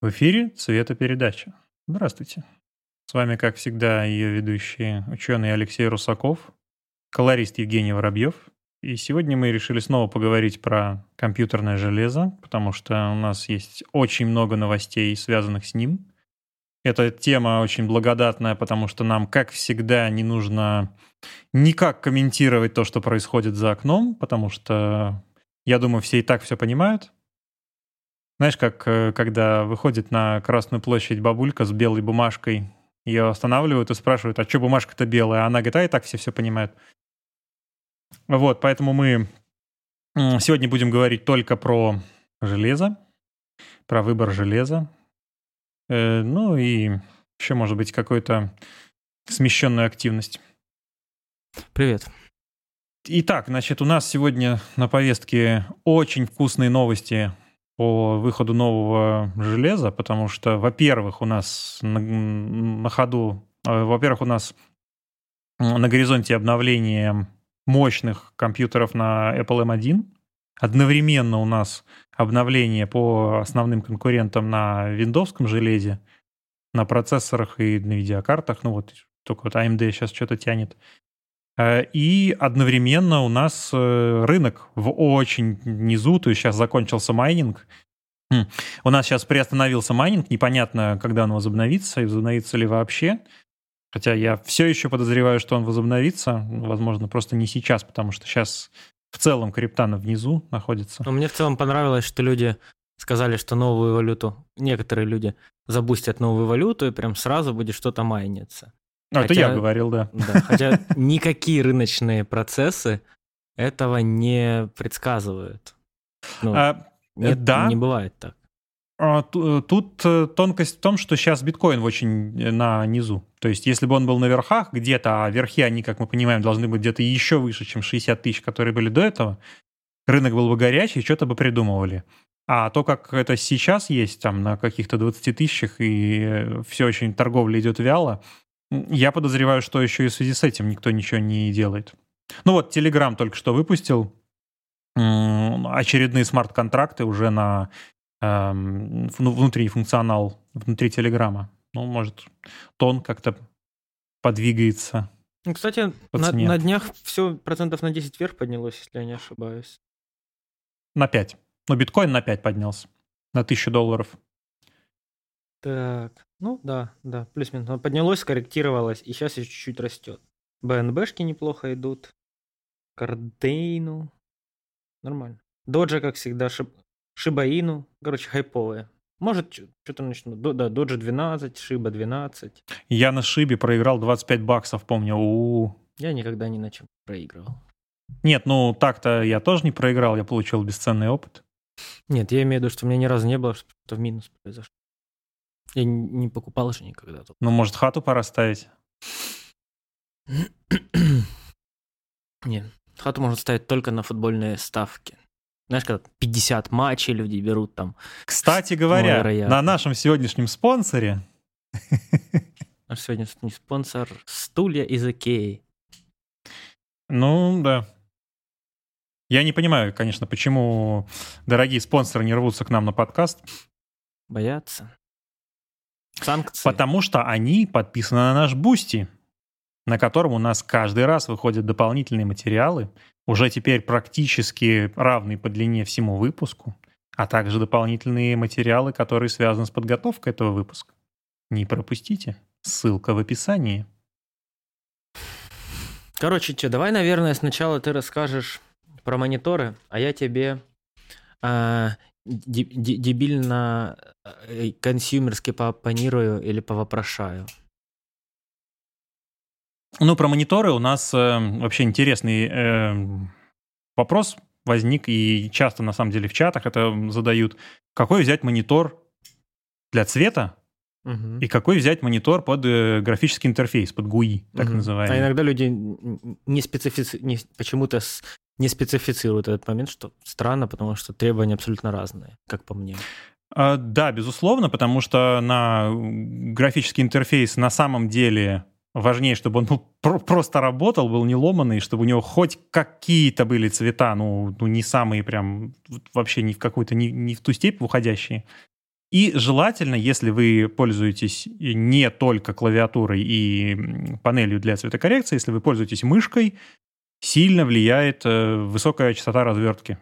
В эфире «Цветопередача». Здравствуйте. С вами, как всегда, ее ведущий ученый Алексей Русаков, колорист Евгений Воробьев. И сегодня мы решили снова поговорить про компьютерное железо, потому что у нас есть очень много новостей, связанных с ним. Эта тема очень благодатная, потому что нам, как всегда, не нужно никак комментировать то, что происходит за окном, потому что, я думаю, все и так все понимают. Знаешь, как э, когда выходит на Красную площадь бабулька с белой бумажкой, ее останавливают и спрашивают, а что бумажка-то белая? А она говорит, а и так все все понимают. Вот, поэтому мы сегодня будем говорить только про железо, про выбор железа. Э, ну и еще, может быть, какую-то смещенную активность. Привет. Итак, значит, у нас сегодня на повестке очень вкусные новости по выходу нового железа, потому что, во-первых, у нас на, на ходу, э, во-первых, у нас на горизонте обновление мощных компьютеров на Apple M1. Одновременно у нас обновление по основным конкурентам на виндовском железе, на процессорах и на видеокартах. Ну вот, только вот AMD сейчас что-то тянет. Э, и одновременно у нас э, рынок в очень низу, то есть сейчас закончился майнинг. Хм. У нас сейчас приостановился майнинг, непонятно, когда он возобновится и возобновится ли вообще. Хотя я все еще подозреваю, что он возобновится, возможно, просто не сейчас, потому что сейчас в целом крипта она внизу находится. Но мне в целом понравилось, что люди сказали, что новую валюту, некоторые люди запустят новую валюту, и прям сразу будет что-то майниться. А, хотя, это я говорил, да. да хотя никакие рыночные процессы этого не предсказывают. Ну, а, нет, да. не бывает так. А, э, тут э, тонкость в том, что сейчас биткоин очень э, на низу. То есть, если бы он был на верхах где-то, а верхи, они, как мы понимаем, должны быть где-то еще выше, чем 60 тысяч, которые были до этого, рынок был бы горячий, что-то бы придумывали. А то, как это сейчас есть, там, на каких-то 20 тысячах, и все очень, торговля идет вяло, я подозреваю, что еще и в связи с этим никто ничего не делает. Ну вот, Telegram только что выпустил очередные смарт-контракты уже на эм, внутри функционал, внутри Телеграма. Ну, может, тон как-то подвигается. Ну, кстати, на, на днях все процентов на 10 вверх поднялось, если я не ошибаюсь. На 5. Ну, биткоин на 5 поднялся. На 1000 долларов. Так, ну да, да, плюс-минус. Поднялось, скорректировалось, и сейчас еще чуть-чуть растет. БНБшки неплохо идут. Кардейну. Нормально. Доджа, как всегда, шиб... Шибаину. Короче, хайповые. Может, что-то начну. Да, Доджа 12, Шиба 12. Я на Шибе проиграл 25 баксов, помню. У-у-у. Я никогда ни на чем проигрывал. Нет, ну так-то я тоже не проиграл, я получил бесценный опыт. Нет, я имею в виду, что у меня ни разу не было, что-то в минус произошло. Я не покупал же никогда. Тут. Ну, может, хату пора ставить? Нет, хату можно ставить только на футбольные ставки. Знаешь, когда 50 матчей люди берут там. Кстати говоря, на нашем сегодняшнем спонсоре... Наш сегодняшний спонсор — стулья из Икеи. Ну, да. Я не понимаю, конечно, почему дорогие спонсоры не рвутся к нам на подкаст. Боятся. Санкции. Потому что они подписаны на наш Boosty, на котором у нас каждый раз выходят дополнительные материалы, уже теперь практически равные по длине всему выпуску, а также дополнительные материалы, которые связаны с подготовкой этого выпуска. Не пропустите. Ссылка в описании. Короче, что, давай, наверное, сначала ты расскажешь про мониторы, а я тебе э, дебильно э, консюмерски поопонирую или повопрошаю? Ну, про мониторы у нас э, вообще интересный э, вопрос возник, и часто, на самом деле, в чатах это задают. Какой взять монитор для цвета, угу. и какой взять монитор под э, графический интерфейс, под GUI, так угу. называемый. А иногда люди не специфици... не, почему-то с не специфицирует этот момент, что странно, потому что требования абсолютно разные, как по мне. А, да, безусловно, потому что на графический интерфейс на самом деле важнее, чтобы он был просто работал, был не ломанный, чтобы у него хоть какие-то были цвета, ну, ну не самые прям вообще ни в какую-то, ни, ни в ту степь уходящие. И желательно, если вы пользуетесь не только клавиатурой и панелью для цветокоррекции, если вы пользуетесь мышкой, сильно влияет э, высокая частота развертки.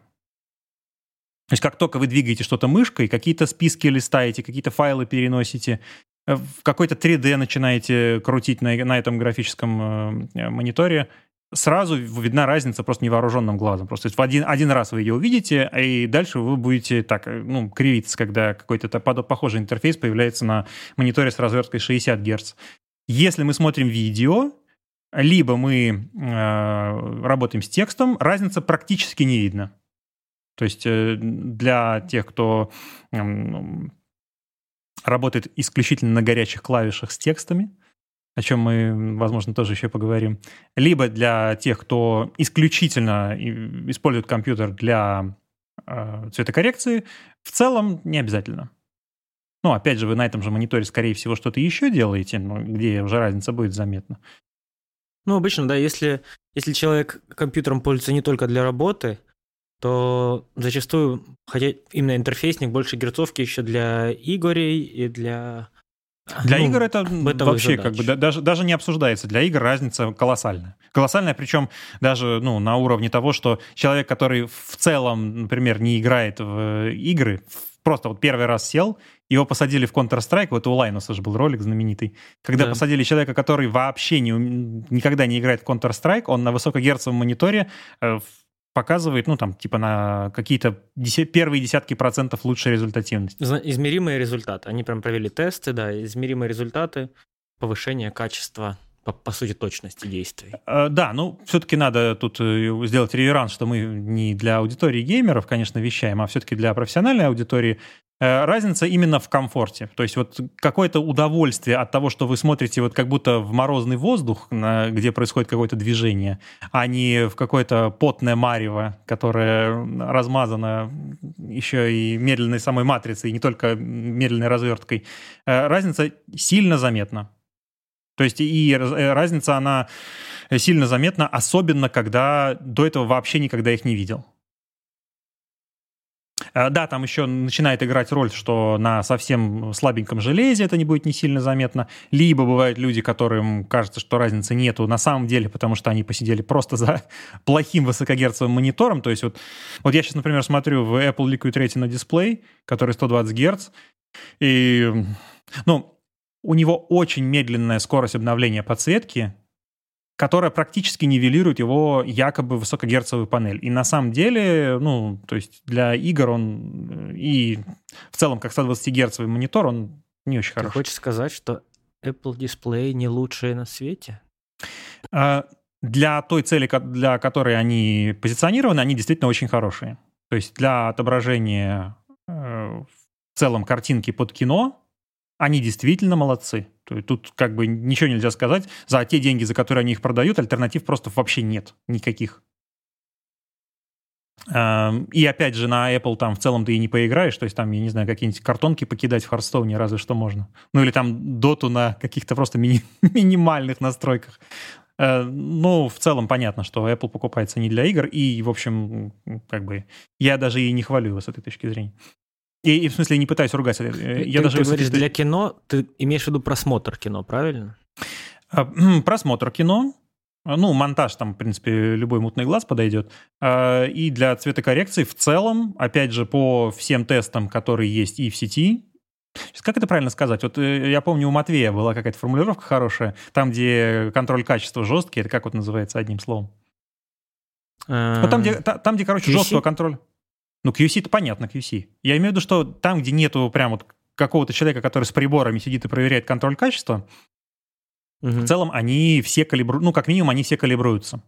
То есть как только вы двигаете что-то мышкой, какие-то списки листаете, какие-то файлы переносите, э, какой-то 3D начинаете крутить на, на этом графическом э, мониторе, сразу видна разница просто невооруженным глазом. Просто в один, один раз вы ее увидите, и дальше вы будете так, э, ну, кривиться, когда какой-то похожий интерфейс появляется на мониторе с разверткой 60 Гц. Если мы смотрим видео, либо мы э, работаем с текстом, разница практически не видна. То есть э, для тех, кто э, работает исключительно на горячих клавишах с текстами, о чем мы, возможно, тоже еще поговорим. Либо для тех, кто исключительно использует компьютер для э, цветокоррекции, в целом не обязательно. Ну, опять же, вы на этом же мониторе, скорее всего, что-то еще делаете, где уже разница будет заметна. Ну, обычно, да, если, если человек компьютером пользуется не только для работы, то зачастую, хотя именно интерфейсник больше герцовки еще для игорей и для для ну, игр это вообще как бы да, даже, даже не обсуждается. Для игр разница колоссальная. Колоссальная, причем даже ну, на уровне того, что человек, который в целом, например, не играет в игры, просто вот первый раз сел, его посадили в Counter-Strike, вот у Лайнуса же был ролик знаменитый, когда да. посадили человека, который вообще не, никогда не играет в Counter-Strike, он на высокогерцовом мониторе э, показывает, ну, там, типа на какие-то десят, первые десятки процентов лучшей результативности. Измеримые результаты. Они прям провели тесты, да, измеримые результаты, повышение качества по, по сути, точности действий. Э, да, ну, все-таки надо тут э, сделать реверанс, что мы не для аудитории геймеров, конечно, вещаем, а все-таки для профессиональной аудитории. Э, разница именно в комфорте. То есть вот какое-то удовольствие от того, что вы смотрите вот как будто в морозный воздух, где происходит какое-то движение, а не в какое-то потное марево, которое размазано еще и медленной самой матрицей, и не только медленной разверткой. Разница сильно заметна. То есть и э, разница, она сильно заметна, особенно когда до этого вообще никогда их не видел. Э, да, там еще начинает играть роль, что на совсем слабеньком железе это не будет не сильно заметно. Либо бывают люди, которым кажется, что разницы нету на самом деле, потому что они посидели просто за плохим высокогерцовым монитором. То есть вот, вот я сейчас, например, смотрю в Apple Liquid Retina дисплей, который 120 Гц, и, ну, у него очень медленная скорость обновления подсветки, которая практически нивелирует его якобы высокогерцовую панель. И на самом деле, ну, то есть для игр он э, и в целом как 120-герцовый монитор, он не очень хороший. Ты хочешь сказать, что Apple Display не лучшие на свете? А, для той цели, для которой они позиционированы, они действительно очень хорошие. То есть для отображения э, в целом картинки под кино они действительно молодцы. Тут как бы ничего нельзя сказать. За те деньги, за которые они их продают, альтернатив просто вообще нет никаких. Эм, и опять же, на Apple там в целом ты и не поиграешь, то есть там, я не знаю, какие-нибудь картонки покидать в Hearthstone разве что можно. Ну или там доту на каких-то просто мини- минимальных настройках. Э, ну, в целом понятно, что Apple покупается не для игр, и, в общем, как бы я даже и не хвалю его с этой точки зрения. И, и в смысле не пытаюсь ругать. Э, я ты, даже ты говоришь, для кино, ты имеешь в виду просмотр кино, правильно? А, просмотр кино, ну, монтаж там, в принципе, любой мутный глаз подойдет. А, и для цветокоррекции в целом, опять же, по всем тестам, которые есть и в сети, как это правильно сказать? Вот э, я помню, у Матвея была какая-то формулировка хорошая, там, где контроль качества жесткий, это как вот называется одним словом? Ну, там, где, там, где, короче, жесткого контроля. Ну, QC это понятно, QC. Я имею в виду, что там, где нету прям вот какого-то человека, который с приборами сидит и проверяет контроль качества, угу. в целом они все калибруют, ну, как минимум, они все калибруются.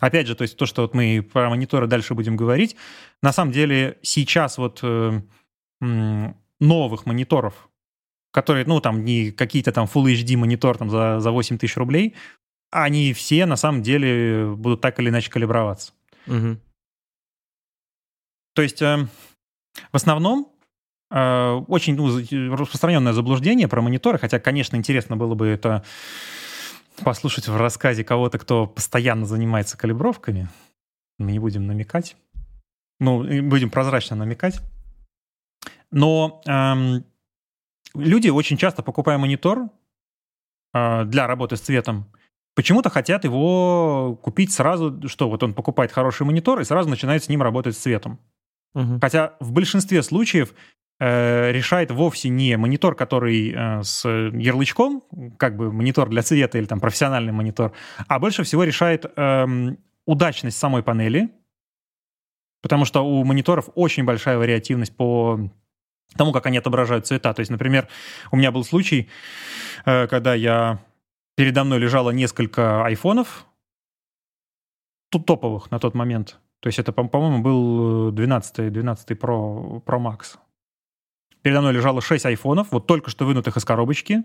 Опять же, то есть то, что вот мы про мониторы дальше будем говорить, на самом деле сейчас вот э, новых мониторов, которые, ну, там не какие-то там Full HD монитор там за, за 8 тысяч рублей, они все на самом деле будут так или иначе калиброваться. Угу. То есть э, в основном э, очень ну, распространенное заблуждение про мониторы, хотя, конечно, интересно было бы это послушать в рассказе кого-то, кто постоянно занимается калибровками. Мы не будем намекать. Ну, будем прозрачно намекать. Но эм, люди очень часто, покупая монитор э, для работы с цветом, почему-то хотят его купить сразу, что вот он покупает хороший монитор и сразу начинает с ним работать с цветом. Угу. Хотя в большинстве случаев э, решает вовсе не монитор, который э, с ярлычком, как бы монитор для цвета или там профессиональный монитор, а больше всего решает э, удачность самой панели, потому что у мониторов очень большая вариативность по тому, как они отображают цвета. То есть, например, у меня был случай, э, когда я передо мной лежало несколько айфонов, топовых на тот момент. То есть это, по-моему, был 12, 12 Pro, Pro Max. Передо мной лежало 6 айфонов, вот только что вынутых из коробочки,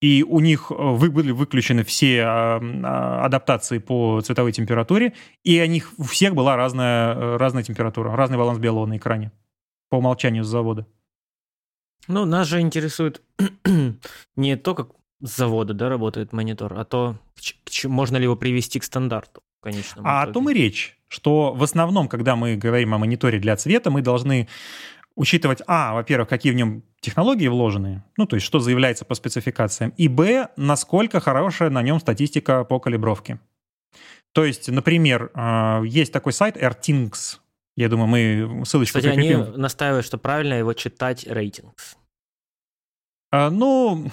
и у них э, вы, были выключены все а, а, адаптации по цветовой температуре, и у них у всех была разная, э, разная температура, разный баланс белого на экране по умолчанию с завода. Ну, нас же интересует не то, как с завода да, работает монитор, а то, можно ли его привести к стандарту. Конечно. А итоге. о том и речь, что в основном, когда мы говорим о мониторе для цвета, мы должны учитывать, а, во-первых, какие в нем технологии вложены, ну, то есть что заявляется по спецификациям, и, б, насколько хорошая на нем статистика по калибровке. То есть, например, а, есть такой сайт AirThings, я думаю, мы ссылочку Кстати, прикрепим. они настаивают, что правильно его читать рейтингс. А, ну,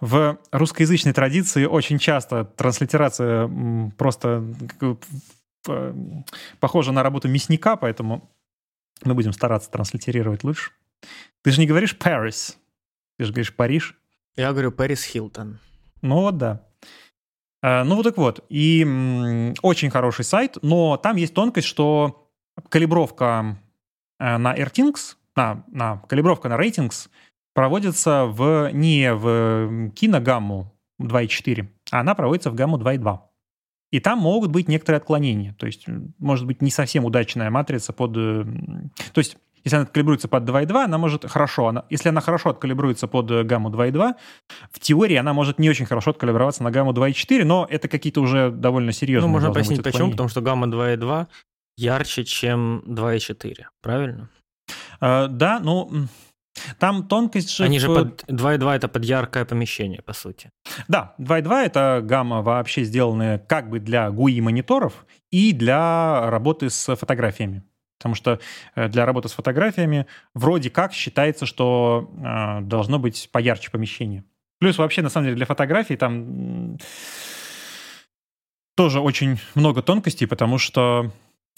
в русскоязычной традиции очень часто транслитерация просто похожа на работу мясника, поэтому мы будем стараться транслитерировать лучше. Ты же не говоришь Paris, ты же говоришь Париж. Я говорю Пэрис Хилтон. Ну вот да. А, ну вот так вот. И очень хороший сайт, но там есть тонкость, что калибровка э, на AirThings, на, на калибровка на Ratings проводится в, не в киногамму 2.4, а она проводится в гамму 2.2. И там могут быть некоторые отклонения. То есть, может быть, не совсем удачная матрица под... Э, то есть, если она калибруется под 2.2, она может хорошо... Она, если она хорошо откалибруется под э, гамму 2.2, в теории она может не очень хорошо откалиброваться на гамму 2.4, но это какие-то уже довольно серьезные... Ну, можно пояснить, почему. Потому что гамма 2.2 ярче, чем 2.4, правильно? Uh, да, ну... Там тонкость же... Они же под 2.2 это под яркое помещение, по сути. Да, 2.2 это гамма вообще сделанная как бы для GUI мониторов и для работы с фотографиями. Потому что э, для работы с фотографиями вроде как считается, что э, должно быть поярче помещение. Плюс вообще, на самом деле, для фотографий там тоже очень много тонкостей, потому что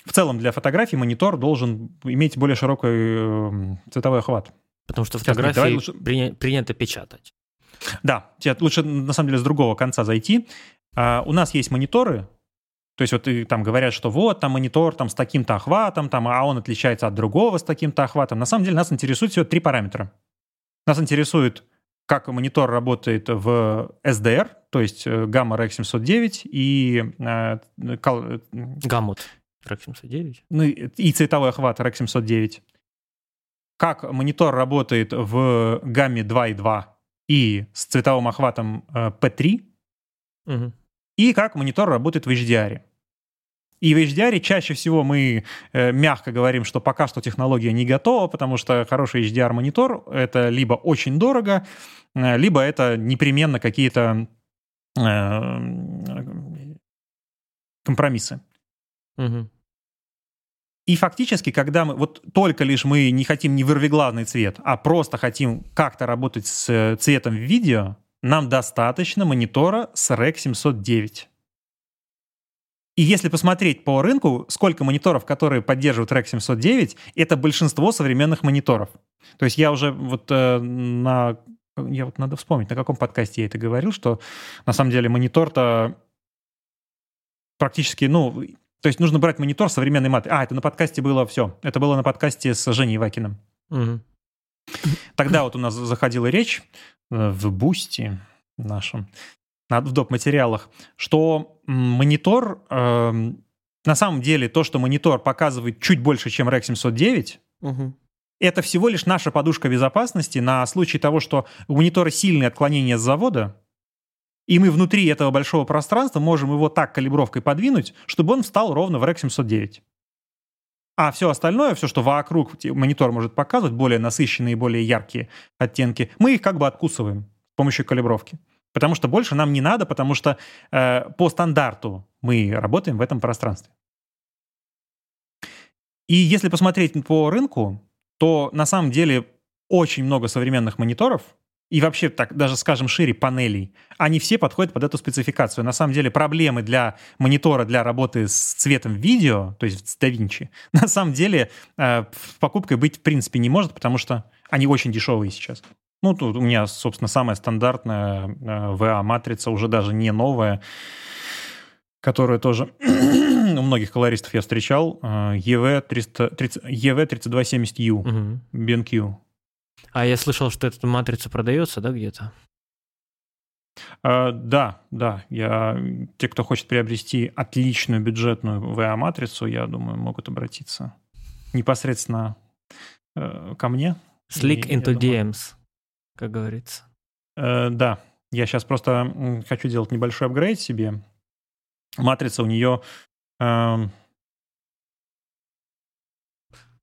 в целом для фотографий монитор должен иметь более широкий э, цветовой охват. Потому что фотографии лучше... приня... принято печатать. Да, тебе лучше на самом деле с другого конца зайти. А, у нас есть мониторы, то есть вот и там говорят, что вот там монитор там с таким-то охватом, там, а он отличается от другого с таким-то охватом. На самом деле нас интересует всего три параметра. Нас интересует, как монитор работает в SDR, то есть э, гамма RX 709 и... Э, кал... Гаммут RX 709. Ну и цветовой охват RX 709 как монитор работает в гамме 2.2 и с цветовым охватом P3, э, угу. и как монитор работает в HDR. И в HDR чаще всего мы э, мягко говорим, что пока что технология не готова, потому что хороший HDR-монитор — это либо очень дорого, э, либо это непременно какие-то э, компромиссы. Угу. И фактически, когда мы, вот только лишь мы не хотим не вырвиглавный цвет, а просто хотим как-то работать с э, цветом в видео, нам достаточно монитора с REC 709. И если посмотреть по рынку, сколько мониторов, которые поддерживают REC 709, это большинство современных мониторов. То есть я уже вот э, на... Я вот надо вспомнить, на каком подкасте я это говорил, что на самом деле монитор-то практически, ну, то есть нужно брать монитор современной маты. А, это на подкасте было все. Это было на подкасте с Женей Вакиным. Угу. Тогда вот у нас заходила речь э, в Boosty нашем, в доп. материалах, что монитор, э, на самом деле то, что монитор показывает чуть больше, чем REC 709, угу. это всего лишь наша подушка безопасности на случай того, что у монитора сильные отклонения с завода, и мы внутри этого большого пространства можем его так калибровкой подвинуть, чтобы он встал ровно в REC 709. А все остальное, все, что вокруг монитор может показывать, более насыщенные, более яркие оттенки, мы их как бы откусываем с помощью калибровки. Потому что больше нам не надо, потому что э, по стандарту мы работаем в этом пространстве. И если посмотреть по рынку, то на самом деле очень много современных мониторов, и вообще так даже, скажем, шире панелей, они все подходят под эту спецификацию. На самом деле проблемы для монитора для работы с цветом видео, то есть с DaVinci, на самом деле э, покупкой быть в принципе не может, потому что они очень дешевые сейчас. Ну, тут у меня, собственно, самая стандартная э, VA-матрица, уже даже не новая, которая тоже у многих колористов я встречал, EV370, EV3270U, угу. BenQ. А я слышал, что эта матрица продается, да, где-то? Uh, да, да. Я, те, кто хочет приобрести отличную бюджетную VA-матрицу, я думаю, могут обратиться непосредственно uh, ко мне. Slick и, into DMs, как говорится. Uh, да. Я сейчас просто хочу делать небольшой апгрейд себе. Матрица у нее эм,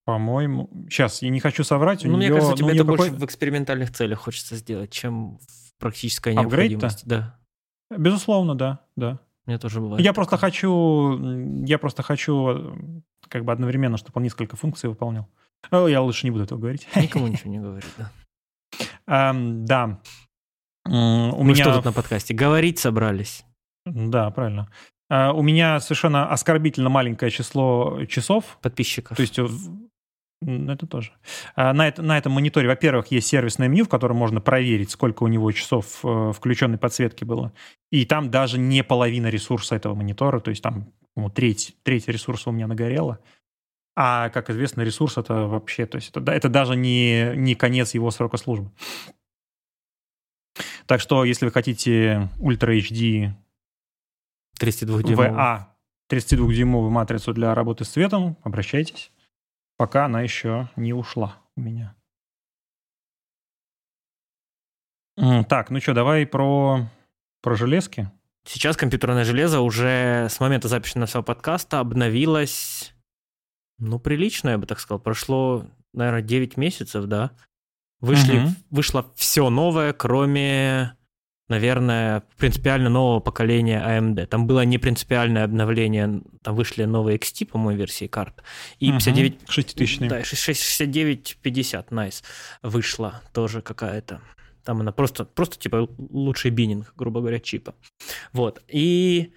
по-моему, сейчас я не хочу соврать. У ну, нее, мне кажется, ну, тебе это какой... больше в экспериментальных целях хочется сделать, чем в практической необходимости. Да. Безусловно, да, да. Мне тоже бывает. Я просто хочу, я просто хочу, как бы одновременно, чтобы он несколько функций выполнял. О, я лучше не буду этого говорить. Никому ничего не говорит, да. Um, да. У Мы меня... что тут на подкасте? Говорить собрались. Да, правильно. Uh, у меня совершенно оскорбительно маленькое число часов. Подписчиков. То есть это тоже. А, на, это, на этом мониторе, во-первых, есть сервисное меню, в котором можно проверить, сколько у него часов э, включенной подсветки было. И там даже не половина ресурса этого монитора, то есть там ну, треть, треть ресурса у меня нагорела. А, как известно, ресурс это вообще, то есть это, это даже не, не конец его срока службы. Так что, если вы хотите Ultra HD 32-дюймовую. VA 32-дюймовую матрицу для работы с цветом, обращайтесь пока она еще не ушла у меня. Так, ну что, давай про, про железки. Сейчас компьютерное железо уже с момента записи нашего подкаста обновилось, ну, прилично, я бы так сказал. Прошло, наверное, 9 месяцев, да. Вышли, угу. Вышло все новое, кроме наверное, принципиально нового поколения AMD. Там было не принципиальное обновление, там вышли новые XT, по-моему, версии карт. И угу, 59... 6000 Да, 6950, nice, вышла тоже какая-то. Там она просто, просто типа лучший бининг, грубо говоря, чипа. Вот. И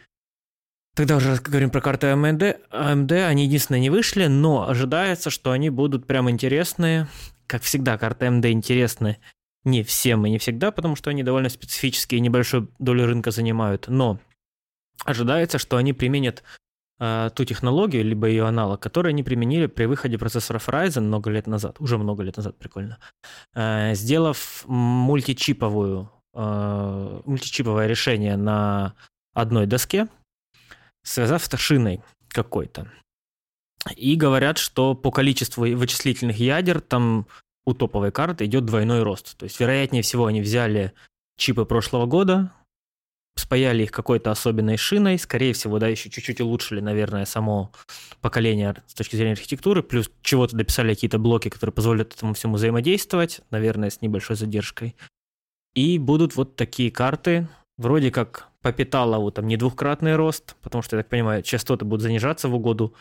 Тогда уже говорим про карты AMD. AMD, они единственные не вышли, но ожидается, что они будут прям интересные. Как всегда, карты AMD интересны не всем и не всегда, потому что они довольно специфические и небольшую долю рынка занимают, но ожидается, что они применят э, ту технологию, либо ее аналог, который они применили при выходе процессоров Ryzen много лет назад, уже много лет назад, прикольно, э, сделав мультичиповую, э, мультичиповое решение на одной доске, связав с шиной какой-то. И говорят, что по количеству вычислительных ядер там у топовой карты идет двойной рост. То есть, вероятнее всего, они взяли чипы прошлого года, спаяли их какой-то особенной шиной, скорее всего, да, еще чуть-чуть улучшили, наверное, само поколение с точки зрения архитектуры, плюс чего-то дописали какие-то блоки, которые позволят этому всему взаимодействовать, наверное, с небольшой задержкой. И будут вот такие карты, вроде как по Питалову там не двухкратный рост, потому что, я так понимаю, частоты будут занижаться в угоду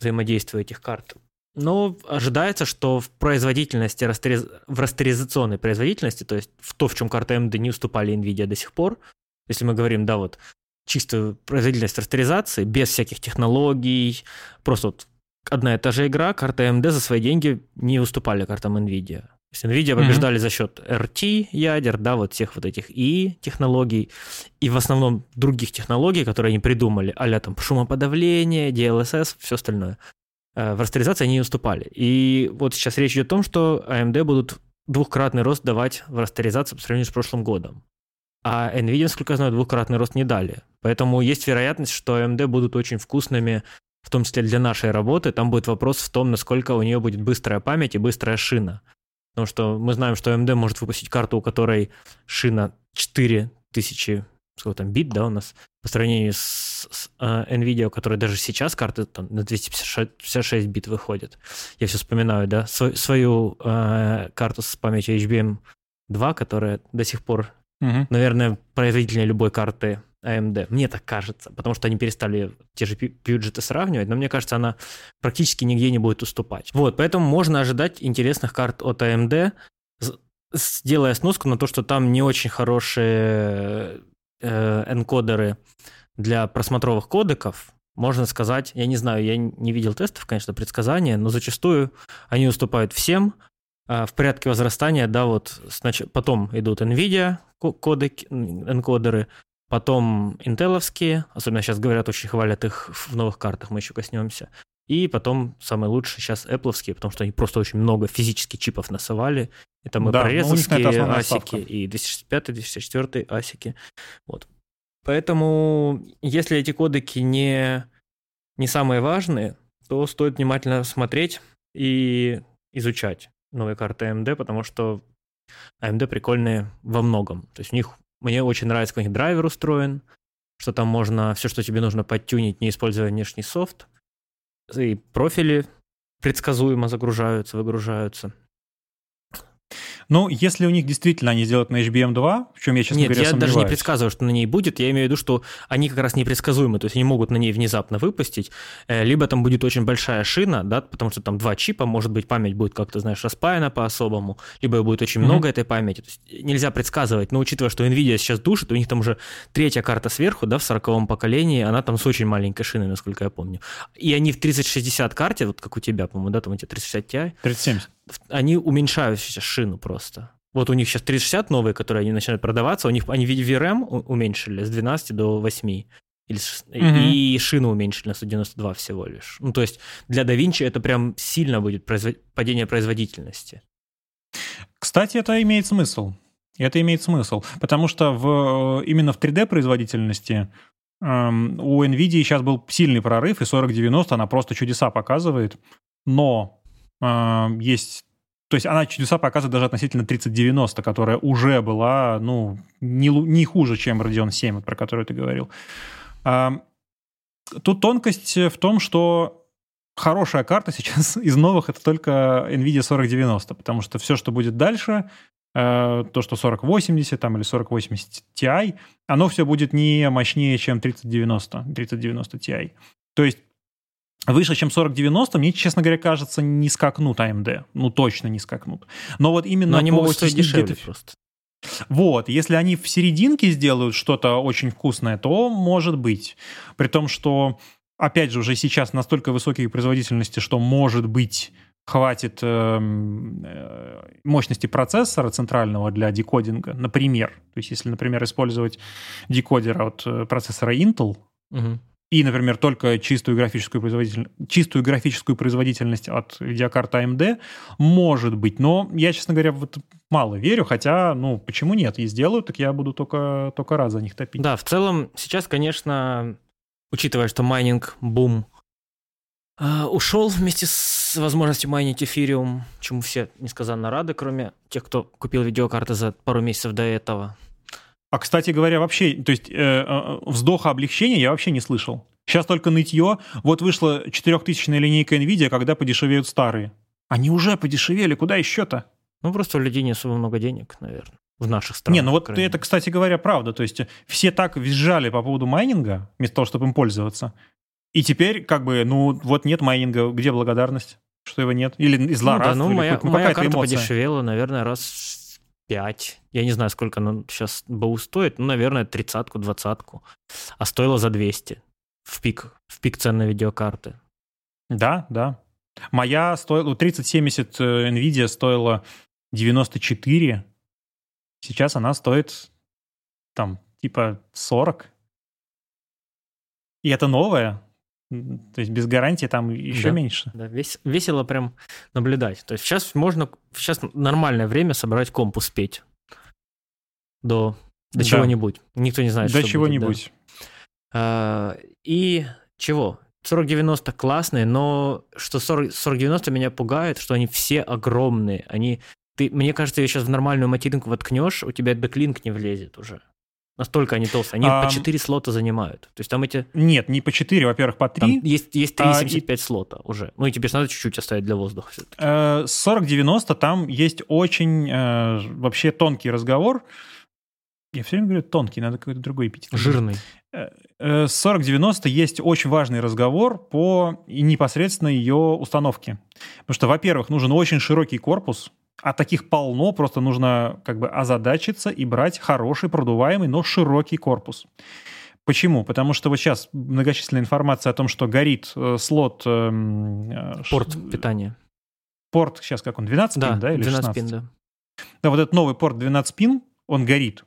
взаимодействия этих карт. Но ожидается, что в производительности, в растеризационной производительности, то есть в то, в чем карты AMD не уступали NVIDIA до сих пор, если мы говорим, да, вот чистую производительность растеризации, без всяких технологий, просто вот одна и та же игра, карты AMD за свои деньги не уступали картам NVIDIA. То есть NVIDIA побеждали mm-hmm. за счет RT ядер, да, вот всех вот этих и технологий, и в основном других технологий, которые они придумали, а там шумоподавление, DLSS, все остальное. Э, в растеризации они не уступали. И вот сейчас речь идет о том, что AMD будут двухкратный рост давать в растеризацию по сравнению с прошлым годом. А NVIDIA, насколько я знаю, двухкратный рост не дали. Поэтому есть вероятность, что AMD будут очень вкусными, в том числе для нашей работы. Там будет вопрос в том, насколько у нее будет быстрая память и быстрая шина. Потому что мы знаем, что AMD может выпустить карту, у которой шина 4000 сколько там, бит, да, у нас, по сравнению с, с uh, NVIDIA, у которой даже сейчас карты там на 256 бит выходят. Я все вспоминаю, да, свою, свою uh, карту с памятью HBM 2, которая до сих пор, угу. наверное, производительнее любой карты AMD. Мне так кажется, потому что они перестали те же бюджеты сравнивать, но мне кажется, она практически нигде не будет уступать. Вот, поэтому можно ожидать интересных карт от AMD, сделая сноску на то, что там не очень хорошие энкодеры для просмотровых кодеков, можно сказать, я не знаю, я не видел тестов, конечно, предсказания, но зачастую они уступают всем. А в порядке возрастания, да, вот снач... потом идут NVIDIA кодеки, энкодеры, потом интеловские, особенно сейчас говорят, очень хвалят их в новых картах, мы еще коснемся. И потом самые лучшие сейчас Apple, потому что они просто очень много физически чипов насовали. Это мы да, прорезовские ну, асики и 265 204 асики. Вот. Поэтому, если эти кодеки не, не самые важные, то стоит внимательно смотреть и изучать новые карты AMD, потому что AMD прикольные во многом. То есть у них мне очень нравится, как у них драйвер устроен, что там можно все, что тебе нужно подтюнить, не используя внешний софт. И профили предсказуемо загружаются, выгружаются. Ну, если у них действительно они сделают на HBM2, в чем я, честно Нет, говоря, я сомневаюсь. даже не предсказываю, что на ней будет. Я имею в виду, что они как раз непредсказуемы, то есть они могут на ней внезапно выпустить. Э, либо там будет очень большая шина, да, потому что там два чипа, может быть, память будет как-то, знаешь, распаяна по-особому, либо будет очень mm-hmm. много этой памяти. То есть нельзя предсказывать, но учитывая, что NVIDIA сейчас душит, у них там уже третья карта сверху, да, в 40 поколении, она там с очень маленькой шиной, насколько я помню. И они в 3060 карте, вот как у тебя, по-моему, да, там у тебя 3060 Ti. 3070. Они уменьшают сейчас шину просто. Вот у них сейчас 360 новые, которые они начинают продаваться, у них они VRM уменьшили с 12 до 8. Или, угу. И шину уменьшили на 192 всего лишь. Ну, то есть для DaVinci это прям сильно будет производ... падение производительности. Кстати, это имеет смысл. Это имеет смысл, потому что в, именно в 3D-производительности эм, у NVIDIA сейчас был сильный прорыв, и 4090 она просто чудеса показывает, но э, есть то есть она чудеса показывает даже относительно 3090, которая уже была, ну, не, не хуже, чем Radeon 7, про которую ты говорил. А, тут тонкость в том, что хорошая карта сейчас из новых это только NVIDIA 4090, потому что все, что будет дальше, э, то, что 4080 там, или 4080 Ti, оно все будет не мощнее, чем 3090, 3090 Ti. То есть выше, чем 4090, мне, честно говоря, кажется, не скакнут AMD. Ну, точно не скакнут. Но вот именно... Но они могут стоить дешевле просто. Вот, если они в серединке сделают что-то очень вкусное, то может быть. При том, что, опять же, уже сейчас настолько высокие производительности, что, может быть, хватит эм, э, мощности процессора центрального для декодинга, например. То есть, если, например, использовать декодер от э, процессора Intel, угу и, например, только чистую графическую, производительность, чистую графическую производительность от видеокарты AMD, может быть. Но я, честно говоря, вот мало верю, хотя, ну, почему нет? И сделают, так я буду только, только рад за них топить. Да, в целом сейчас, конечно, учитывая, что майнинг бум э, ушел вместе с возможностью майнить эфириум, чему все несказанно рады, кроме тех, кто купил видеокарты за пару месяцев до этого. А, кстати говоря, вообще, то есть э, э, вздоха облегчения я вообще не слышал. Сейчас только нытье. Вот вышла четырехтысячная линейка NVIDIA, когда подешевеют старые. Они уже подешевели, куда еще-то? Ну, просто у людей не особо много денег, наверное, в наших странах. Не, ну вот это, кстати говоря, правда. То есть все так визжали по поводу майнинга, вместо того, чтобы им пользоваться. И теперь, как бы, ну, вот нет майнинга, где благодарность? Что его нет? Или из? Ну, да, ну, моя, ну, моя карта эмоция. подешевела, наверное, раз 5. Я не знаю, сколько она сейчас БУ стоит. Ну, наверное, тридцатку, двадцатку. А стоила за 200 в пик, в пик цен на видеокарты. Да, да. Моя стоила, 3070 э, NVIDIA стоила 94. Сейчас она стоит там типа 40. И это новая. То есть без гарантии там еще да, меньше. Да, вес, весело прям наблюдать. То есть сейчас можно, сейчас нормальное время собрать комп успеть до, до да. чего-нибудь. Никто не знает, до что чего-нибудь. Да. А, и чего? 4090 классные, но что 40, 4090 меня пугает, что они все огромные. Они, ты, мне кажется, я сейчас в нормальную материнку воткнешь, у тебя DeckLink не влезет уже. Настолько они толстые. Они А, по 4 слота занимают. То есть там эти... Нет, не по 4, во-первых, по 3. Там есть, есть а, 3,75 слота уже. Ну и тебе ж надо чуть-чуть оставить для воздуха все-таки. Э, С 4090 там есть очень э, вообще тонкий разговор. Я все время говорю тонкий, надо какой-то другой эпитет. Жирный. Э, С 4090 есть очень важный разговор по и непосредственно ее установке. Потому что, во-первых, нужен очень широкий корпус, а таких полно, просто нужно как бы озадачиться и брать хороший, продуваемый, но широкий корпус. Почему? Потому что вот сейчас многочисленная информация о том, что горит э, слот... эм, э, ш- Порт питания. Порт, сейчас как он, 12 Да, пин, да, или 12 16? пин, да. Да, вот этот новый порт 12 пин, он горит.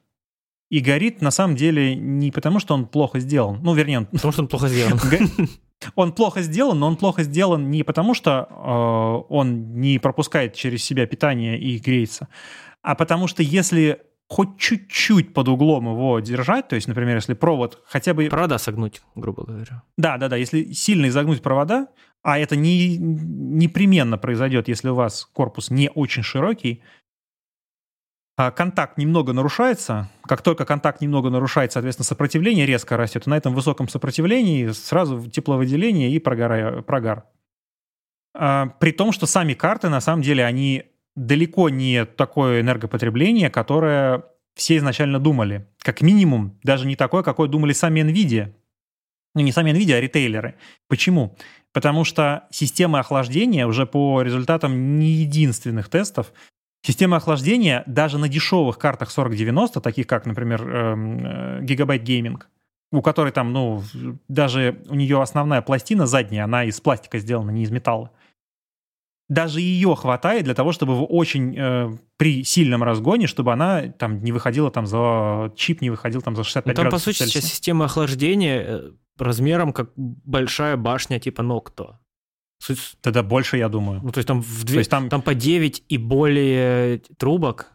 И горит на самом деле не потому, что он плохо сделан. Ну, вернее, он, Потому что он плохо сделан. он плохо сделан, но он плохо сделан не потому, что э, он не пропускает через себя питание и греется, а потому что если хоть чуть-чуть под углом его держать, то есть, например, если провод хотя бы... Провода согнуть, грубо говоря. Да, да, да, если сильно изогнуть провода, а это не, непременно произойдет, если у вас корпус не очень широкий, контакт немного нарушается. Как только контакт немного нарушается, соответственно, сопротивление резко растет. И на этом высоком сопротивлении сразу тепловыделение и прогар. А, При том, что сами карты, на самом деле, они далеко не такое энергопотребление, которое все изначально думали. Как минимум, даже не такое, какое думали сами NVIDIA. Ну, не сами NVIDIA, а ритейлеры. Почему? Потому что системы охлаждения уже по результатам не единственных тестов, системы охлаждения даже на дешевых картах 4090, таких как, например, эм, э, Gigabyte Gaming, у которой там, ну, даже у нее основная пластина задняя, она из пластика сделана, не из металла. Даже ее хватает для того, чтобы в очень э, при сильном разгоне, чтобы она там не выходила там за чип не выходил там за 65 Ну, там, по градусов сути, Цельсия. сейчас система охлаждения э, размером как большая башня типа Нокто. Суть- Тогда больше, я думаю. Ну, то есть там в То две, есть там там по 9 и более трубок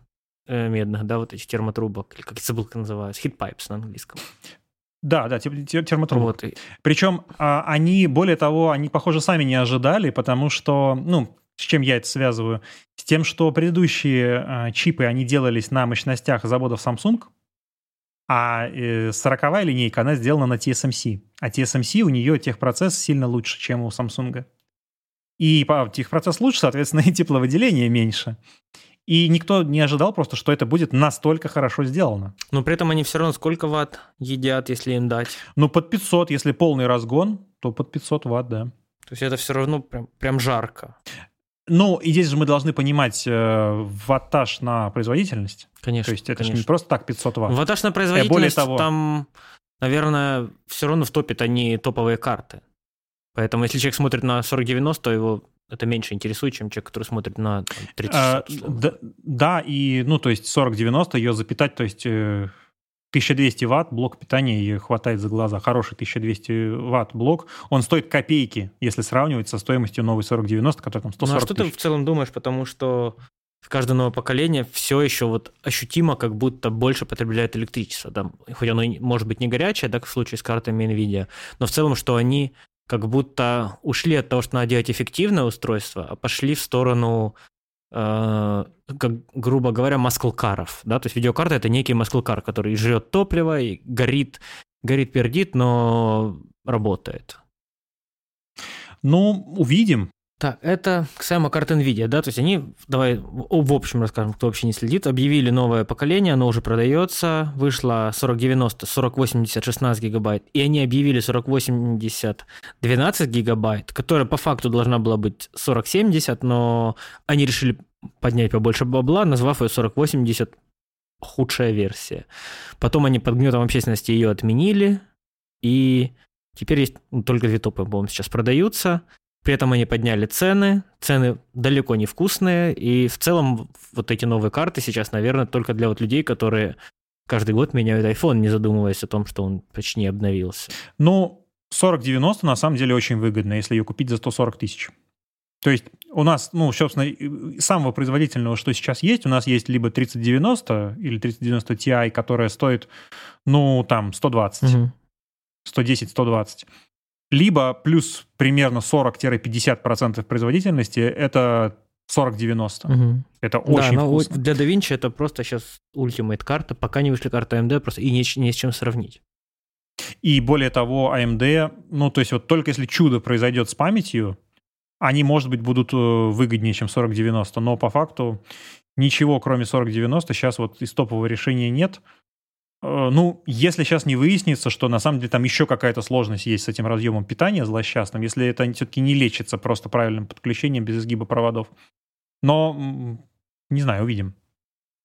э, медных, да, вот эти термотрубок, или как я забыл, как называются, pipes на английском. Да, да, тер- тер- термотрубок. Вот, Причем а, они, более того, они, похоже, сами не ожидали, потому что, ну, с чем я это связываю? С тем, что предыдущие а, чипы, они делались на мощностях заводов Samsung, а э, 40 линейка, она сделана на TSMC. А TSMC, у нее техпроцесс сильно лучше, чем у Samsung. И техпроцесс лучше, соответственно, и тепловыделение меньше. И никто не ожидал просто, что это будет настолько хорошо сделано. Но при этом они все равно сколько ватт едят, если им дать? Ну, под 500, если полный разгон, то под 500 ватт, да. То есть это все равно прям, прям жарко. Ну, и здесь же мы должны понимать э, ваттаж на производительность. Конечно. То есть это же конечно. не просто так 500 ватт. Ваттажная производительность, того- там, наверное, все равно втопит они топовые карты. Поэтому если человек смотрит на 4090, то его это меньше интересует, чем человек, который смотрит на там, 30 А, да, да, и, ну, то есть 40-90 ее запитать, то есть э, 1200 ватт блок питания ей хватает за глаза. Хороший 1200 ватт блок. Он стоит копейки, если сравнивать со стоимостью новой 4090, который там 140 Ну а что ты тысяч. в целом думаешь, потому что в каждое новое поколение все еще вот ощутимо как будто больше потребляет электричество. Там, хоть оно и может быть не горячее, да, как в случае с картами NVIDIA, но в целом, что они как будто ушли от того, что надо делать эффективное устройство, а пошли в сторону, э, как, грубо говоря, маскл-каров. Да? То есть видеокарта — это некий маскл-кар, который жрет топливо и горит, горит, пердит, но работает. Ну, увидим. Так, это касаемо карт NVIDIA, да, то есть они, давай в общем расскажем, кто вообще не следит, объявили новое поколение, оно уже продается, вышло 4090, 4080, 16 гигабайт, и они объявили 4080, 12 гигабайт, которая по факту должна была быть 4070, но они решили поднять побольше бабла, назвав ее 4080 худшая версия. Потом они под гнетом общественности ее отменили, и теперь есть ну, только две топы, по-моему, сейчас продаются. При этом они подняли цены, цены далеко не вкусные, и в целом вот эти новые карты сейчас, наверное, только для вот людей, которые каждый год меняют iPhone, не задумываясь о том, что он почти не обновился. Ну, 4090 на самом деле очень выгодно, если ее купить за 140 тысяч. То есть у нас, ну, собственно, самого производительного, что сейчас есть, у нас есть либо 3090 или 3090 Ti, которая стоит, ну, там, 120, 110-120. Либо плюс примерно 40-50% производительности, это 4090. Угу. Это очень да, вкусно. для DaVinci это просто сейчас Ultimate карта. Пока не вышли карты AMD, просто и не, не с чем сравнить. И более того, AMD, ну, то есть вот только если чудо произойдет с памятью, они, может быть, будут э, выгоднее, чем 4090, но по факту ничего, кроме 4090, сейчас вот из топового решения нет. Э, ну, если сейчас не выяснится, что на самом деле там еще какая-то сложность есть с этим разъемом питания злосчастным, если это все-таки не лечится просто правильным подключением без изгиба проводов. Но, не знаю, увидим.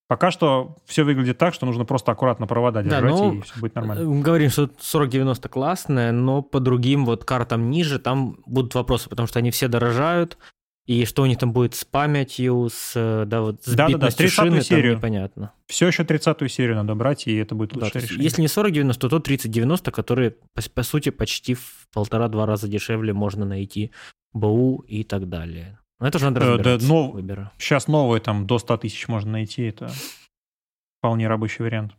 Пока что все выглядит так, что нужно просто аккуратно провода держать, да, ну, и все будет нормально. Мы говорим, что 4090 классная, но по другим вот картам ниже там будут вопросы, потому что они все дорожают, и что у них там будет с памятью, с, да, вот, с да, да, да, 30 шины, серию. непонятно. Все еще 30-ю серию надо брать, и это будет лучшее да, решение. Если не 4090, то 3090, которые, по, по сути, почти в полтора-два раза дешевле можно найти БУ и так далее. Но это же надо разбираться. Да, но выбора. Сейчас новые там до 100 тысяч можно найти, это вполне рабочий вариант.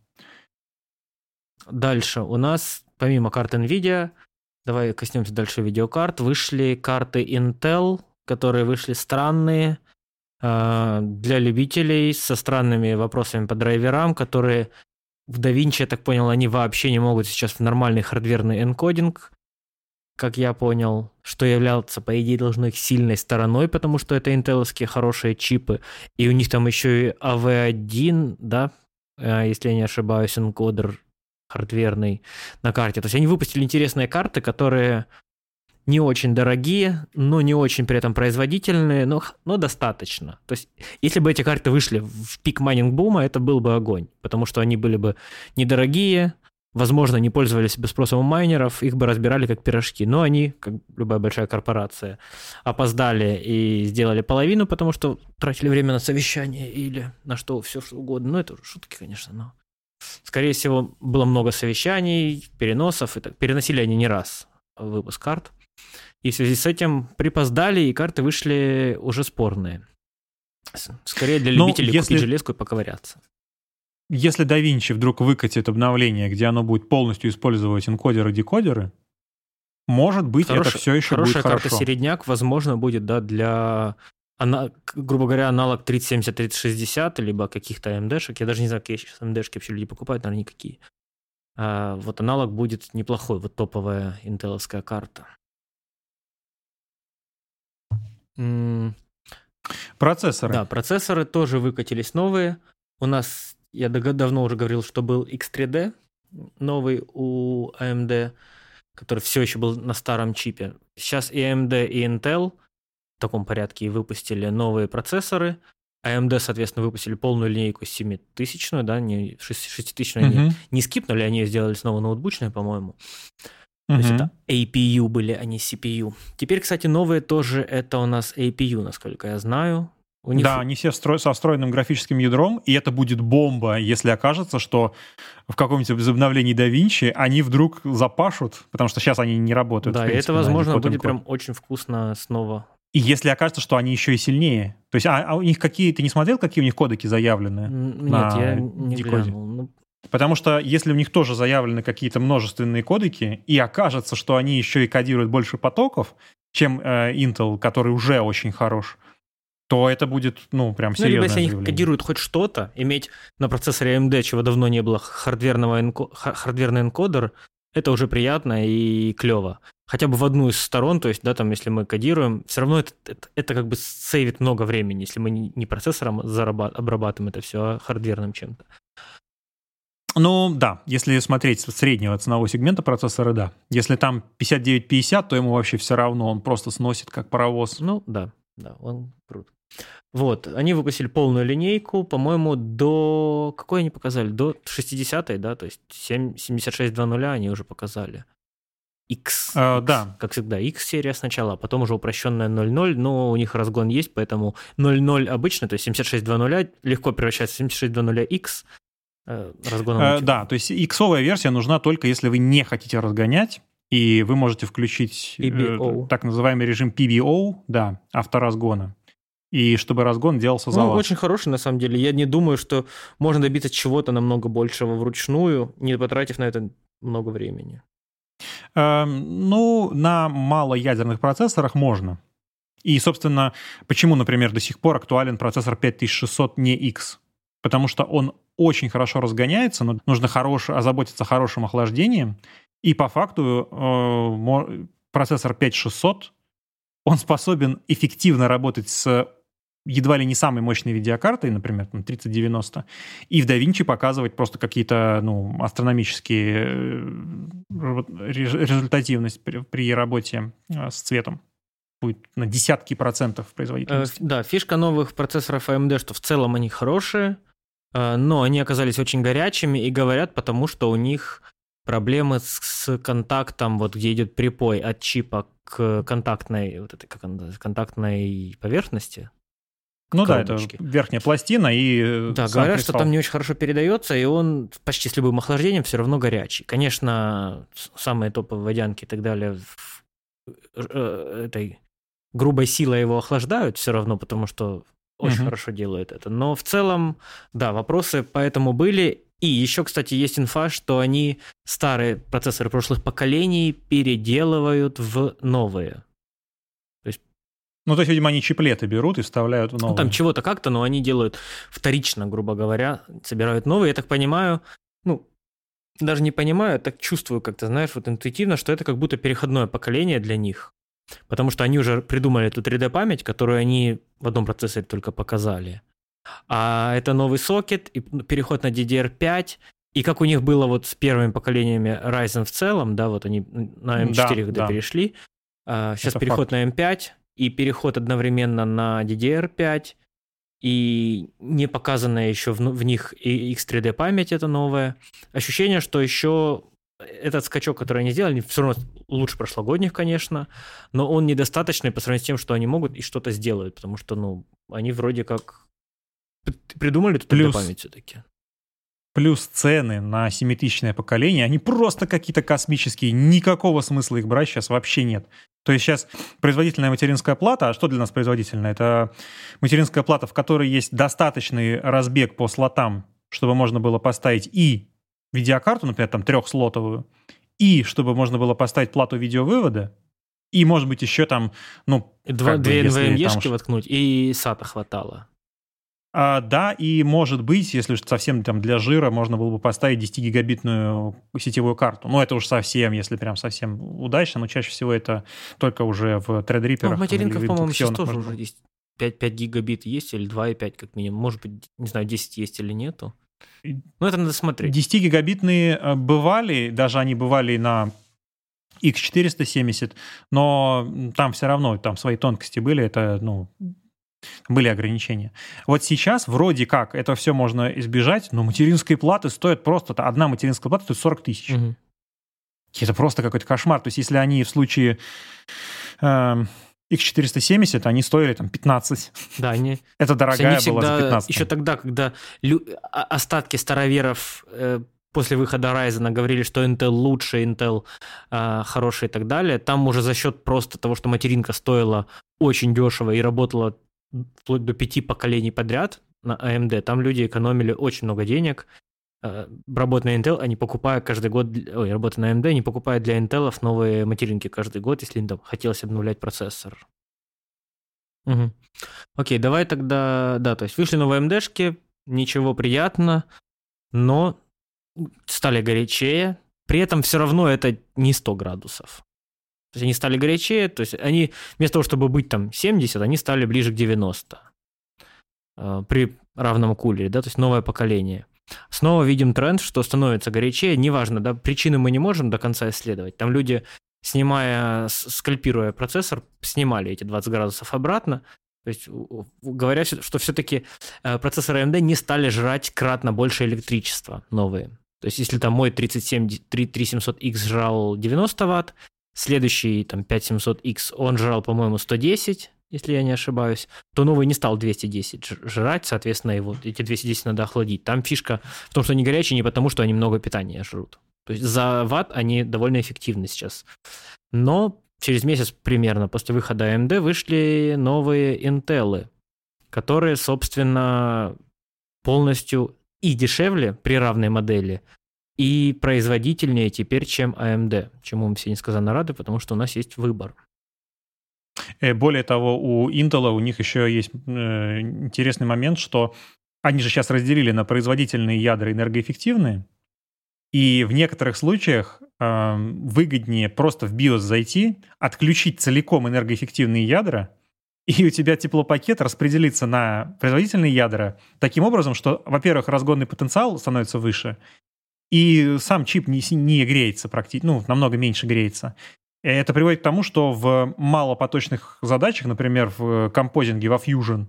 Дальше у нас, помимо карт NVIDIA, давай коснемся дальше видеокарт, вышли карты Intel, которые вышли странные, э, для любителей со странными вопросами по драйверам, которые в DaVinci, я так понял, они вообще не могут сейчас в нормальный хардверный энкодинг как я понял, что является, по идее, должно их сильной стороной, потому что это интеловские хорошие чипы. И у них там еще и AV1, да, э, если я не ошибаюсь, энкодер хардверный на карте. То есть они выпустили интересные карты, которые не очень дорогие, но не очень при этом производительные, но, но достаточно. То есть, если бы эти карты вышли в пик майнинг бума, это был бы огонь, потому что они были бы недорогие, возможно, не пользовались бы спросом у майнеров, их бы разбирали как пирожки. Но они, как любая большая корпорация, опоздали и сделали половину, потому что тратили время на совещание или на что, все что угодно. Ну, это шутки, конечно, но... Скорее всего, было много совещаний, переносов. И так. Переносили они не раз выпуск карт. И в связи с этим припоздали, и карты вышли уже спорные. Скорее для ну, любителей если... купить железку и поковыряться. Если DaVinci вдруг выкатит обновление, где оно будет полностью использовать энкодеры-декодеры, может быть, Хорош, это все еще будет хорошо. Хорошая карта середняк, возможно, будет, да, для, она, грубо говоря, аналог 3070-3060, либо каких-то AMD-шек. Я даже не знаю, какие сейчас AMD-шки вообще люди покупают, наверное, никакие. А, вот аналог будет неплохой, вот топовая интеловская карта. Процессоры. Да, процессоры тоже выкатились новые. У нас я давно уже говорил, что был X3D, новый у AMD, который все еще был на старом чипе. Сейчас и AMD, и Intel в таком порядке выпустили новые процессоры. AMD, соответственно, выпустили полную линейку 7000, да, не 6000, uh-huh. они не скипнули, они сделали снова ноутбучную, по-моему. То есть это APU были, а не CPU. Теперь, кстати, новые тоже это у нас APU, насколько я знаю. У них... Да, они все встро... со встроенным графическим ядром, и это будет бомба, если окажется, что в каком-нибудь из обновлений DaVinci они вдруг запашут, потому что сейчас они не работают. Да, принципе, и это, возможно, будет прям очень вкусно снова. И если окажется, что они еще и сильнее. То есть, а, а у них какие... Ты не смотрел, какие у них кодеки заявлены? Нет, я не декоде? глянул. Ну... Потому что если у них тоже заявлены какие-то множественные кодеки, и окажется, что они еще и кодируют больше потоков, чем э, Intel, который уже очень хорош, то это будет, ну, прям серьезно. Ну, либо если они кодируют хоть что-то, иметь на процессоре AMD, чего давно не было, хардверного энко... хардверный энкодер, это уже приятно и клево. Хотя бы в одну из сторон, то есть, да, там, если мы кодируем, все равно это, это, это как бы сейвит много времени, если мы не процессором зарабат... обрабатываем это все, а хардверным чем-то. Ну, да, если смотреть с среднего ценового сегмента процессора, да. Если там 5950, то ему вообще все равно, он просто сносит как паровоз. Ну, да, да, он крут. Вот, они выпустили полную линейку, по-моему, до... Какой они показали? До 60-й, да? То есть 7, 76.2.0 они уже показали. X. Uh, X, да. Как всегда, X-серия сначала, а потом уже упрощенная 0.0, но у них разгон есть, поэтому 0.0 обычно, то есть 76.2.0 легко превращается в 76.2.0 X, разгоном. Uh, да, то есть иксовая версия нужна только если вы не хотите разгонять, и вы можете включить э, так называемый режим PBO, да, авторазгона и чтобы разгон делался за ну, вас. Очень хороший, на самом деле. Я не думаю, что можно добиться чего-то намного большего вручную, не потратив на это много времени. Эм, ну, на малоядерных процессорах можно. И, собственно, почему, например, до сих пор актуален процессор 5600 не X? Потому что он очень хорошо разгоняется, но нужно хорош, озаботиться хорошим охлаждением. И по факту э, процессор 5600, он способен эффективно работать с едва ли не самой мощной видеокартой, например, там, 3090, и в DaVinci показывать просто какие-то ну, астрономические э, результативность при, при работе э, с цветом будет на десятки процентов производительности. Э, да, фишка новых процессоров AMD, что в целом они хорошие, но они оказались очень горячими и говорят, потому что у них проблемы с, с контактом, вот где идет припой от чипа к контактной, вот этой, как она, контактной поверхности. Ну да, это верхняя пластина и э, Да, говорят, кристалл. что там не очень хорошо передается, и он почти с любым охлаждением все равно горячий. Конечно, самые топовые водянки и так далее в этой грубой силой его охлаждают все равно, потому что очень угу. хорошо делают это. Но в целом, да, вопросы поэтому были. И еще, кстати, есть инфа, что они старые процессоры прошлых поколений переделывают в новые. То есть... Ну, то есть, видимо, они чиплеты берут и вставляют в новые. Ну, там чего-то как-то, но они делают вторично, грубо говоря, собирают новые. Я так понимаю, ну, даже не понимаю, так чувствую как-то, знаешь, вот интуитивно, что это как будто переходное поколение для них. Потому что они уже придумали эту 3D-память, которую они в одном процессоре только показали. А это новый сокет, и переход на DDR5, и как у них было вот с первыми поколениями Ryzen в целом, да, вот они на M4 да, когда да. перешли, а, сейчас это переход факт. на M5, и переход одновременно на DDR5, и не показанная еще в, в них X3D память это новая. Ощущение, что еще этот скачок, который они сделали, все равно лучше прошлогодних, конечно, но он недостаточный по сравнению с тем, что они могут и что-то сделают, потому что, ну, они вроде как придумали тут Плюс... память все-таки. Плюс цены на семитысячное поколение, они просто какие-то космические, никакого смысла их брать сейчас вообще нет. То есть сейчас производительная материнская плата, а что для нас производительная? Это материнская плата, в которой есть достаточный разбег по слотам, чтобы можно было поставить и видеокарту, например, там трехслотовую, и чтобы можно было поставить плату видеовывода, и, может быть, еще там, ну... Два, две NVMe-шки воткнуть, и SATA хватало. А, да, и может быть, если совсем там для жира, можно было бы поставить 10-гигабитную сетевую карту. Ну, это уж совсем, если прям совсем удачно, но чаще всего это только уже в Threadripper. Ну, в материнках, по-моему, сейчас тоже уже есть 5, 5 гигабит есть, или 2,5 как минимум. Может быть, не знаю, 10 есть или нету. Ну, это надо смотреть. 10-гигабитные э, бывали, даже они бывали на X470, но там все равно там свои тонкости были, это, ну, были ограничения. Вот сейчас вроде как это все можно избежать, но материнские платы стоят просто, одна материнская плата стоит 40 тысяч. Угу. Это просто какой-то кошмар. То есть если они в случае... Э, X470, они стоили там 15. Да, они... Это дорогая они была за 15. Еще тогда, когда лю... остатки староверов э, после выхода Ryzen говорили, что Intel лучше, Intel э, хороший и так далее, там уже за счет просто того, что материнка стоила очень дешево и работала вплоть до пяти поколений подряд на AMD, там люди экономили очень много денег, работая на Intel, они покупают каждый год, ой, работая на AMD, они покупают для Intel новые материнки каждый год, если им там хотелось обновлять процессор. Угу. Окей, давай тогда, да, то есть вышли новые AMD-шки, ничего приятно, но стали горячее, при этом все равно это не 100 градусов. То есть они стали горячее, то есть они вместо того, чтобы быть там 70, они стали ближе к 90 э, при равном кулере, да, то есть новое поколение. Снова видим тренд, что становится горячее. Неважно, да, причины мы не можем до конца исследовать. Там люди, снимая, скальпируя процессор, снимали эти 20 градусов обратно. То есть говоря, что все-таки э, процессоры AMD не стали жрать кратно больше электричества новые. То есть если там мой 37, 3700X жрал 90 ватт, следующий там 5700X он жрал, по-моему, 110, если я не ошибаюсь, то новый не стал 210 жрать, соответственно, его, эти 210 надо охладить. Там фишка в том, что они горячие не потому, что они много питания жрут. То есть за ватт они довольно эффективны сейчас. Но через месяц примерно после выхода AMD вышли новые Intel, которые, собственно, полностью и дешевле при равной модели, и производительнее теперь, чем AMD, чему мы все несказанно рады, потому что у нас есть выбор. Э, более того, у Intel у них еще есть э, интересный момент, что они же сейчас разделили на производительные ядра энергоэффективные, и в некоторых случаях э, выгоднее просто в BIOS зайти, отключить целиком энергоэффективные ядра, и у тебя теплопакет распределится на производительные ядра таким образом, что, во-первых, разгонный потенциал становится выше, и сам чип не, не греется практически, ну, намного меньше греется. И это приводит к тому, что в малопоточных задачах, например, в композинге во Fusion,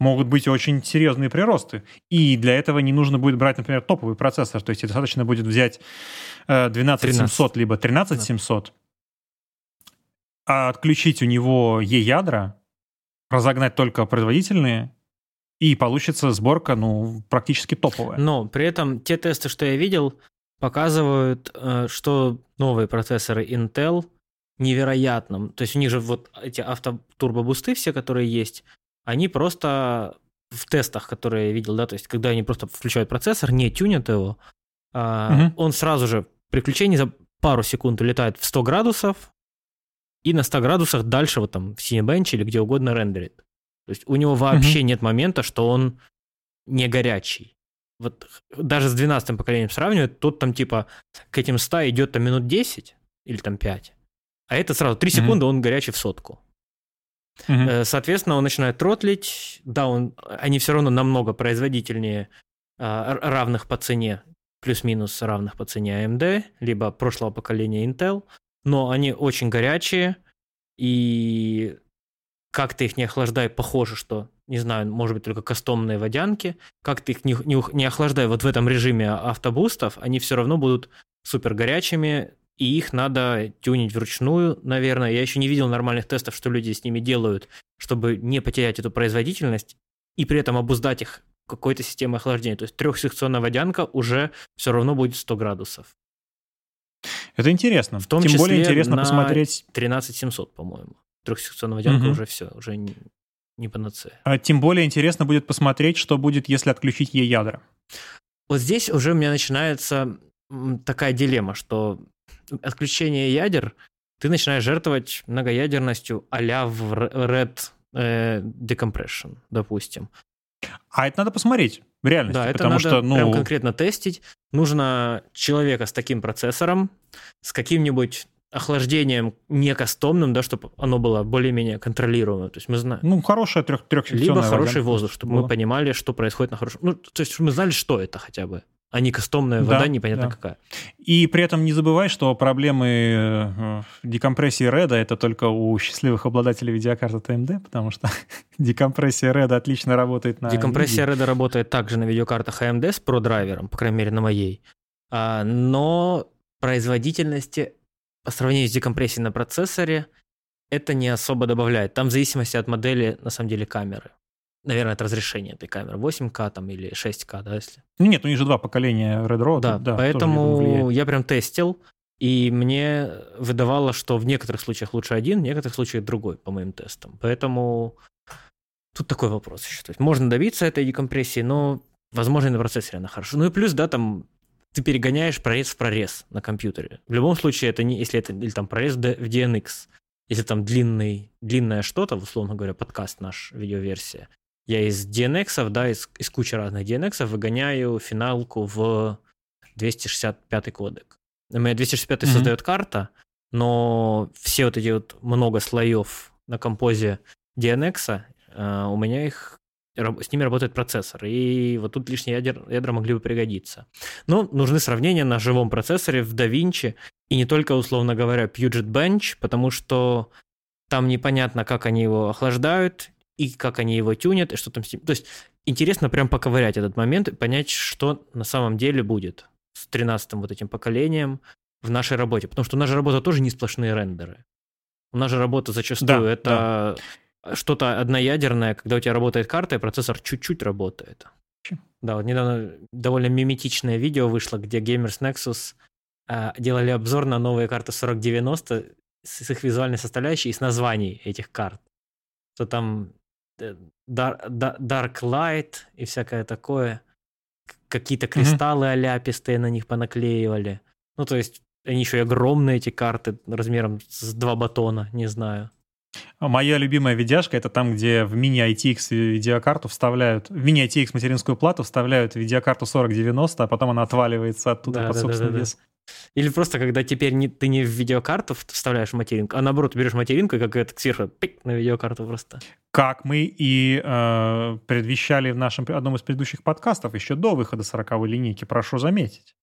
могут быть очень серьезные приросты. И для этого не нужно будет брать, например, топовый процессор. То есть достаточно будет взять 12700 13. либо 13700, а отключить у него E-ядра, разогнать только производительные, и получится сборка, ну, практически топовая. Но при этом те тесты, что я видел, показывают, э, что новые процессоры Intel невероятным. То есть у них же вот эти автотурбобусты все, которые есть, они просто в тестах, которые я видел, да, то есть когда они просто включают процессор, не тюнят его, угу. он сразу же при включении за пару секунд улетает в 100 градусов, и на 100 градусах дальше вот там в Cinebench или где угодно рендерит. То есть у него вообще угу. нет момента, что он не горячий. Вот даже с 12 поколением сравнивать, тут там типа к этим 100 идет там минут 10 или там 5, а это сразу 3 секунды, он горячий в сотку. Угу. Соответственно, он начинает тротлить. Да, он, они все равно намного производительнее а, равных по цене, плюс-минус равных по цене AMD, либо прошлого поколения Intel, но они очень горячие, и как ты их не охлаждай, похоже, что, не знаю, может быть, только кастомные водянки, как ты их не, не, не охлаждай вот в этом режиме автобустов, они все равно будут супер горячими, и их надо тюнить вручную, наверное. Я еще не видел нормальных тестов, что люди с ними делают, чтобы не потерять эту производительность и при этом обуздать их какой-то системой охлаждения. То есть трехсекционная водянка уже все равно будет 100 градусов. Это интересно. В том Тем числе более интересно на посмотреть... 13700, по-моему. Трехсекционная водянка угу. уже все, уже не, панацея. А тем более интересно будет посмотреть, что будет, если отключить ей ядра. Вот здесь уже у меня начинается такая дилемма, что отключение ядер ты начинаешь жертвовать многоядерностью а-ля в Red э, Decompression, допустим. А это надо посмотреть в реальности. Да, это потому надо что, ну... прям конкретно тестить. Нужно человека с таким процессором, с каким-нибудь охлаждением не кастомным, да, чтобы оно было более-менее контролируемое. То есть мы знаем... Ну, хорошая трех, трехсекционная Либо хороший воздух, чтобы было. мы понимали, что происходит на хорошем... Ну, то есть мы знали, что это хотя бы а не кастомная вода, да, непонятно да. какая. И при этом не забывай, что проблемы э, декомпрессии RED это только у счастливых обладателей видеокарты AMD, потому что декомпрессия RED отлично работает на Декомпрессия RED работает также на видеокартах AMD с ProDriver, по крайней мере на моей. А, но производительности по сравнению с декомпрессией на процессоре это не особо добавляет. Там в зависимости от модели, на самом деле, камеры наверное, это разрешение этой камеры. 8К там или 6К, да, если? Ну нет, у них же два поколения Red Road. Да, да поэтому я прям тестил, и мне выдавало, что в некоторых случаях лучше один, в некоторых случаях другой, по моим тестам. Поэтому тут такой вопрос еще. То есть можно добиться этой декомпрессии, но, возможно, и на процессоре она хорошо. Ну и плюс, да, там ты перегоняешь прорез в прорез на компьютере. В любом случае, это не, если это или там прорез в DNX, если там длинный, длинное что-то, условно говоря, подкаст наш, видеоверсия, я из DNX, да, из, из кучи разных DNX выгоняю финалку в 265 кодек. У меня 265 mm-hmm. создает карта, но все вот эти вот много слоев на композе DNX, э, у меня их с ними работает процессор, и вот тут лишние ядер, ядра могли бы пригодиться. Но нужны сравнения на живом процессоре в DaVinci, и не только, условно говоря, Puget Bench, потому что там непонятно, как они его охлаждают, и как они его тюнят, и что там с ним. То есть интересно прям поковырять этот момент и понять, что на самом деле будет с 13-м вот этим поколением в нашей работе. Потому что наша работа тоже не сплошные рендеры. У нас же работа зачастую да, это да. Что-то одноядерное, когда у тебя работает карта, и процессор чуть-чуть работает. Да, вот недавно довольно миметичное видео вышло, где Gamers Nexus э, делали обзор на новые карты 4090 с их визуальной составляющей и с названий этих карт. Что там Э, dark Light и всякое такое. Какие-то кристаллы mm-hmm. аляпистые на них понаклеивали. Ну, то есть, они еще и огромные, эти карты, размером с два батона, не знаю. Моя любимая видяшка это там, где в мини ITX видеокарту вставляют, в мини ITX материнскую плату вставляют видеокарту 4090, а потом она отваливается оттуда да, под да, собственный да, да, вес. Или просто когда теперь не, ты не в видеокарту вставляешь материнку, а наоборот берешь материнку, и как это сверху пик, на видеокарту просто. Как мы и э, предвещали в нашем одном из предыдущих подкастов еще до выхода 40-й линейки, прошу заметить.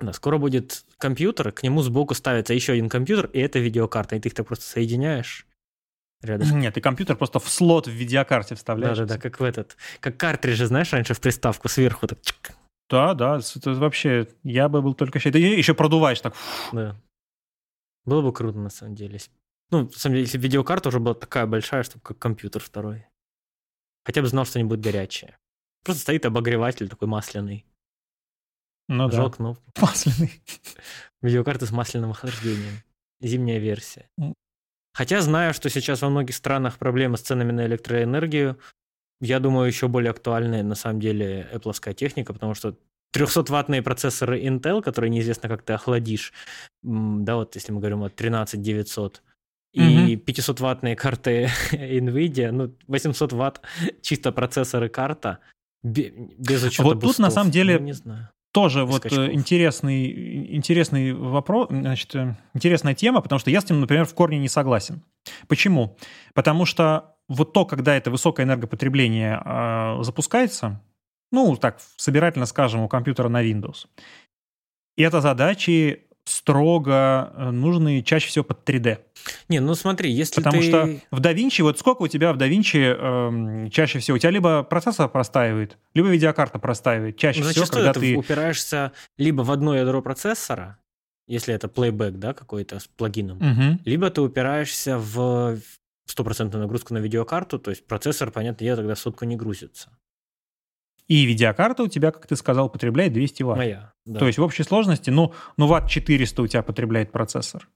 Да, скоро будет компьютер, к нему сбоку ставится еще один компьютер, и это видеокарта, и ты их так просто соединяешь. Рядом. Нет, и компьютер просто в слот в видеокарте вставляешь. Да-да-да, как в этот, как картриджи, знаешь, раньше в приставку сверху так чик. Да, да, это вообще, я бы был только. Ты еще продуваешь так. Да. Было бы круто, на самом деле. Ну, на самом деле, если видеокарта уже была такая большая, чтобы как компьютер второй. Хотя бы знал, что они будут горячие. Просто стоит обогреватель такой масляный. Ну Нажал да. кнопку. Масляный. Видеокарта с масляным охлаждением. Зимняя версия. Хотя знаю, что сейчас во многих странах проблемы с ценами на электроэнергию. Я думаю, еще более актуальная на самом деле Apple техника, потому что 300-ваттные процессоры Intel, которые неизвестно, как ты охладишь, да, вот если мы говорим о 13900, и mm-hmm. 500-ваттные карты NVIDIA, ну, 800 ватт чисто процессоры карта, без учета Вот бустов. тут на самом деле ну, не знаю тоже вот э, скачков. интересный, интересный вопрос, значит, э, интересная тема, потому что я с ним, например, в корне не согласен. Почему? Потому что вот то, когда это высокое энергопотребление э, запускается, ну, так, собирательно скажем, у компьютера на Windows, это задачи строго э, нужны чаще всего под 3D. Не, ну смотри, если Потому ты... что в DaVinci, вот сколько у тебя в DaVinci э, чаще всего? У тебя либо процессор простаивает, либо видеокарта простаивает. Чаще ну, всего, когда ты... упираешься либо в одно ядро процессора, если это playback, да, какой-то с плагином, угу. либо ты упираешься в стопроцентную нагрузку на видеокарту, то есть процессор, понятно, дело, тогда сотку не грузится. И видеокарта у тебя, как ты сказал, потребляет 200 ватт. Моя, да. То есть в общей сложности, ну, ну ватт 400 у тебя потребляет процессор.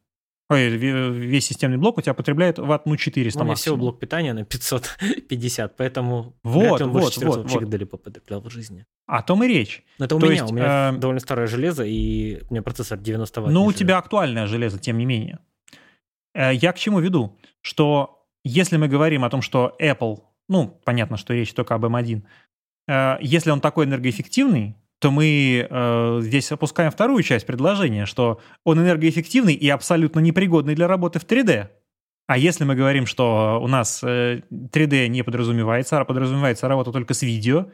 Ой, весь системный блок у тебя потребляет ватт, ну, 400 ну, У меня всего блок питания на 550, поэтому вот, он вот, больше 400 вот, вот. далеко потреблял в жизни. О том и речь. Но это у То меня, есть, у меня э... довольно старое железо, и у меня процессор 90 ватт. Ну, у тебя актуальное железо, тем не менее. Э, я к чему веду? Что если мы говорим о том, что Apple, ну, понятно, что речь только об M1, Э, если он такой энергоэффективный, то мы э, здесь опускаем вторую часть предложения, что он энергоэффективный и абсолютно непригодный для работы в 3D. А если мы говорим, что у нас э, 3D не подразумевается, а подразумевается работа только с видео,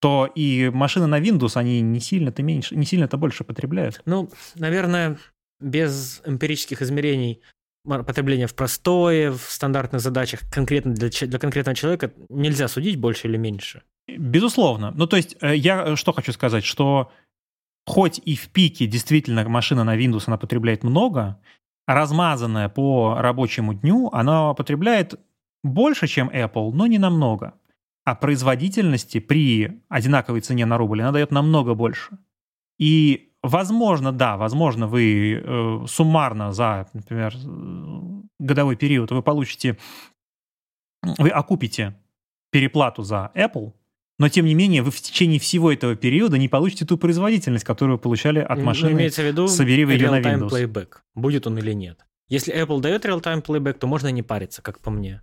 то и машины на Windows, они не сильно-то меньше, не сильно-то больше потребляют. Ну, наверное, без эмпирических измерений потребления в простое, в стандартных задачах конкретно для, для конкретного человека нельзя судить больше или меньше. Безусловно. Ну, то есть, э, я э, что хочу сказать, что хоть и в пике действительно машина на Windows, она потребляет много, размазанная по рабочему дню, она потребляет больше, чем Apple, но не намного. А производительности при одинаковой цене на рубль она дает намного больше. И, возможно, да, возможно, вы э, суммарно за, например, годовой период вы получите, вы окупите переплату за Apple – но тем не менее вы в течение всего этого периода не получите ту производительность, которую получали от машины. Ну, имеется в виду собери ее на Windows. playback, будет он или нет. Если Apple дает real-time playback, то можно не париться, как по мне.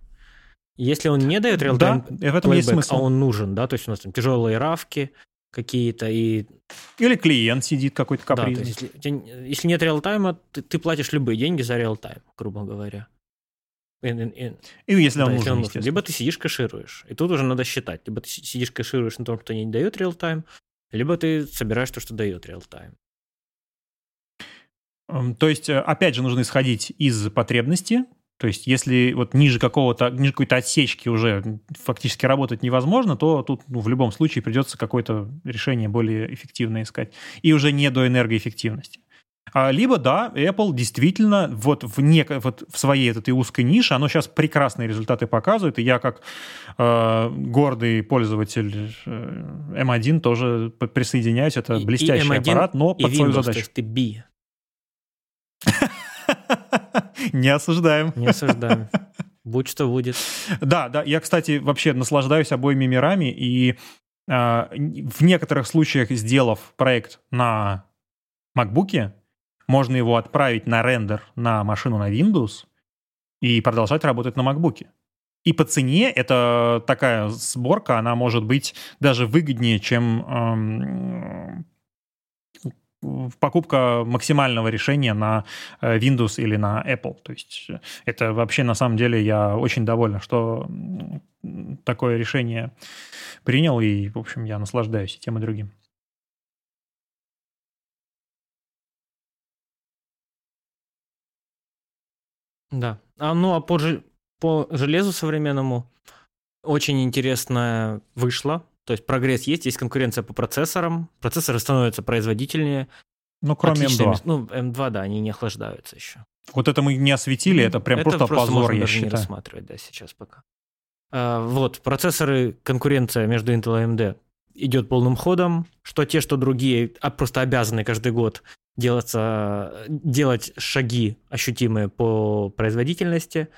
Если он не дает real-time да, в этом playback, есть смысл. а он нужен, да, то есть у нас там тяжелые равки какие-то и... Или клиент сидит какой-то капризный. Да, то есть, если, если нет реал-тайма, ты, ты платишь любые деньги за реал-тайм, грубо говоря. И, и, и если он да, нужен, если он Либо ты сидишь, кэшируешь. И тут уже надо считать. Либо ты сидишь, кэшируешь на том, что не дает реал-тайм, либо ты собираешь то, что дает реал-тайм. Эм, то есть, э, опять же, нужно исходить из потребности. То есть, если вот ниже какого-то, ниже какой-то отсечки уже фактически работать невозможно, то тут ну, в любом случае придется какое-то решение более эффективное искать. И уже не до энергоэффективности. А, либо, да, Apple действительно вот в, нек- вот в своей этой узкой нише, оно сейчас прекрасные результаты показывает, и я как э, гордый пользователь э, M1 тоже присоединяюсь, это и, блестящий и M1, аппарат, но под Windows, свою задачу. То есть ты B. Не осуждаем. Не осуждаем. Будь что будет. Да, да, я, кстати, вообще наслаждаюсь обоими мирами, и э, в некоторых случаях, сделав проект на MacBook, можно его отправить на рендер на машину на Windows, и продолжать работать на MacBook. И по цене эта такая сборка, она может быть даже выгоднее, чем эм, покупка максимального решения на э, Windows или на Apple. То есть это вообще на самом деле я очень доволен, что такое решение принял, и, в общем, я наслаждаюсь и тем, и другим. Да. А, ну, а по, по железу современному очень интересно вышло. То есть прогресс есть, есть конкуренция по процессорам. Процессоры становятся производительнее. Ну, кроме Отличные, M2. Ну, M2, да, они не охлаждаются еще. Вот это мы не осветили, это прям это просто, просто позор, я даже считаю. не рассматривать, да, сейчас пока. А, вот, процессоры, конкуренция между Intel и AMD идет полным ходом, что те, что другие, а просто обязаны каждый год делаться, делать шаги ощутимые по производительности.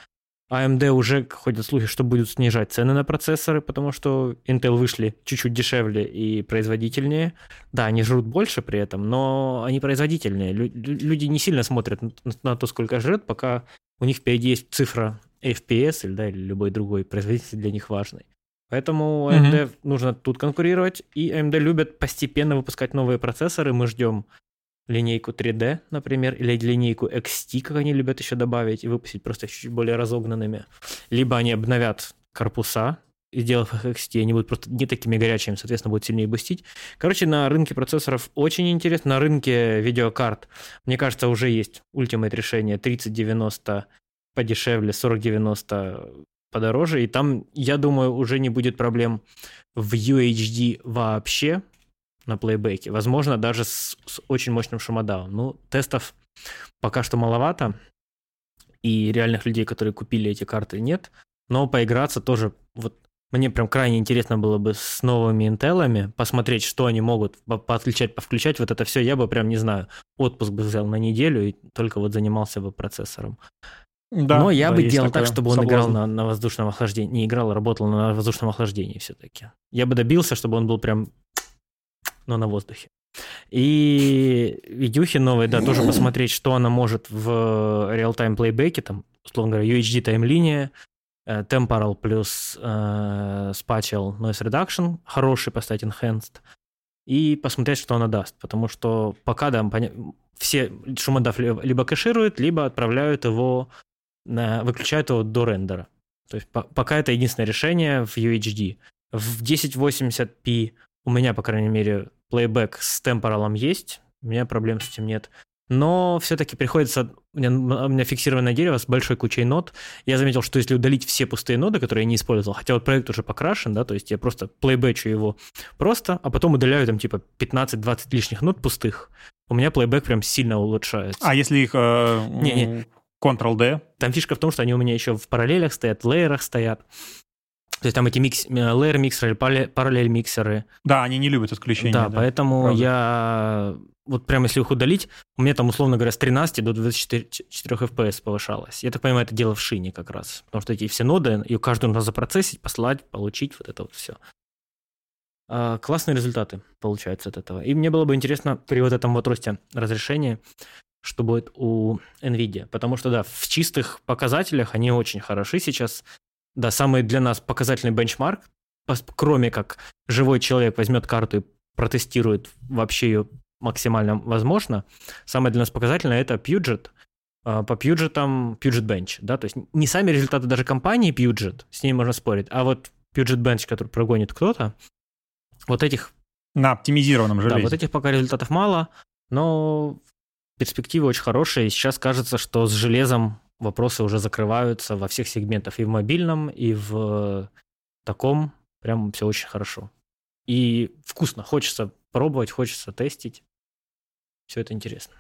AMD уже ходят слухи, что будут снижать цены на процессоры, потому что Intel вышли чуть-чуть дешевле и производительнее. Да, они жрут больше при этом, но они производительнее. Люди не сильно смотрят на то, сколько жрет, пока у них впереди есть цифра FPS или, да, или любой другой производитель для них важный. Поэтому AMD mm-hmm. нужно тут конкурировать, и AMD любят постепенно выпускать новые процессоры. Мы ждем линейку 3D, например, или линейку XT, как они любят еще добавить, и выпустить просто чуть более разогнанными. Либо они обновят корпуса, и сделав их XT, они будут просто не такими горячими, соответственно, будут сильнее бустить. Короче, на рынке процессоров очень интересно. На рынке видеокарт, мне кажется, уже есть ультимейт решение 3090 подешевле, 4090 подороже. И там, я думаю, уже не будет проблем в UHD вообще на плейбеке. Возможно, даже с, с очень мощным шумодавом. Ну, тестов пока что маловато. И реальных людей, которые купили эти карты, нет. Но поиграться тоже вот мне прям крайне интересно было бы с новыми интелами посмотреть, что они могут подключать, повключать. Вот это все я бы прям, не знаю, отпуск бы взял на неделю и только вот занимался бы процессором. Да, Но я да, бы делал так, чтобы он соблазн. играл на, на воздушном охлаждении. Не играл, а работал на воздушном охлаждении все-таки. Я бы добился, чтобы он был прям, но на воздухе. И видюхи новые, да, тоже посмотреть, что она может в реал-тайм плейбеке, там, условно говоря, UHD таймлиния, э, Temporal плюс э, Spatial Noise Reduction, хороший поставить Enhanced, и посмотреть, что она даст. Потому что пока, да, все шумодав либо кэшируют, либо отправляют его выключают его до рендера. То есть по, пока это единственное решение в UHD. В 1080p у меня, по крайней мере, плейбэк с темпоралом есть, у меня проблем с этим нет. Но все-таки приходится... У меня, у меня фиксированное дерево с большой кучей нод. Я заметил, что если удалить все пустые ноды, которые я не использовал, хотя вот проект уже покрашен, да, то есть я просто плейбэчу его просто, а потом удаляю там типа 15-20 лишних нод пустых, у меня плейбэк прям сильно улучшается. А если их э, не, не. Ctrl-D. Там фишка в том, что они у меня еще в параллелях стоят, в лейерах стоят. То есть там эти микс, лейер миксеры, параллель миксеры. Да, они не любят отключения. Да, да поэтому правда. я вот прямо если их удалить, у меня там, условно говоря, с 13 до 24 4 FPS повышалось. Я так понимаю, это дело в шине как раз. Потому что эти все ноды, и каждую надо запроцессить, послать, получить, вот это вот все. А, классные результаты получаются от этого. И мне было бы интересно при вот этом вот росте разрешения что будет у NVIDIA. Потому что, да, в чистых показателях они очень хороши сейчас. Да, самый для нас показательный бенчмарк, кроме как живой человек возьмет карту и протестирует вообще ее максимально возможно, самое для нас показательное это Puget. А, по Puget там Puget Bench, да, то есть не сами результаты даже компании Puget, с ней можно спорить, а вот Puget Bench, который прогонит кто-то, вот этих... На оптимизированном железе. Да, вот этих пока результатов мало, но перспективы очень хорошие. Сейчас кажется, что с железом вопросы уже закрываются во всех сегментах. И в мобильном, и в таком. Прям все очень хорошо. И вкусно. Хочется пробовать, хочется тестить. Все это интересно.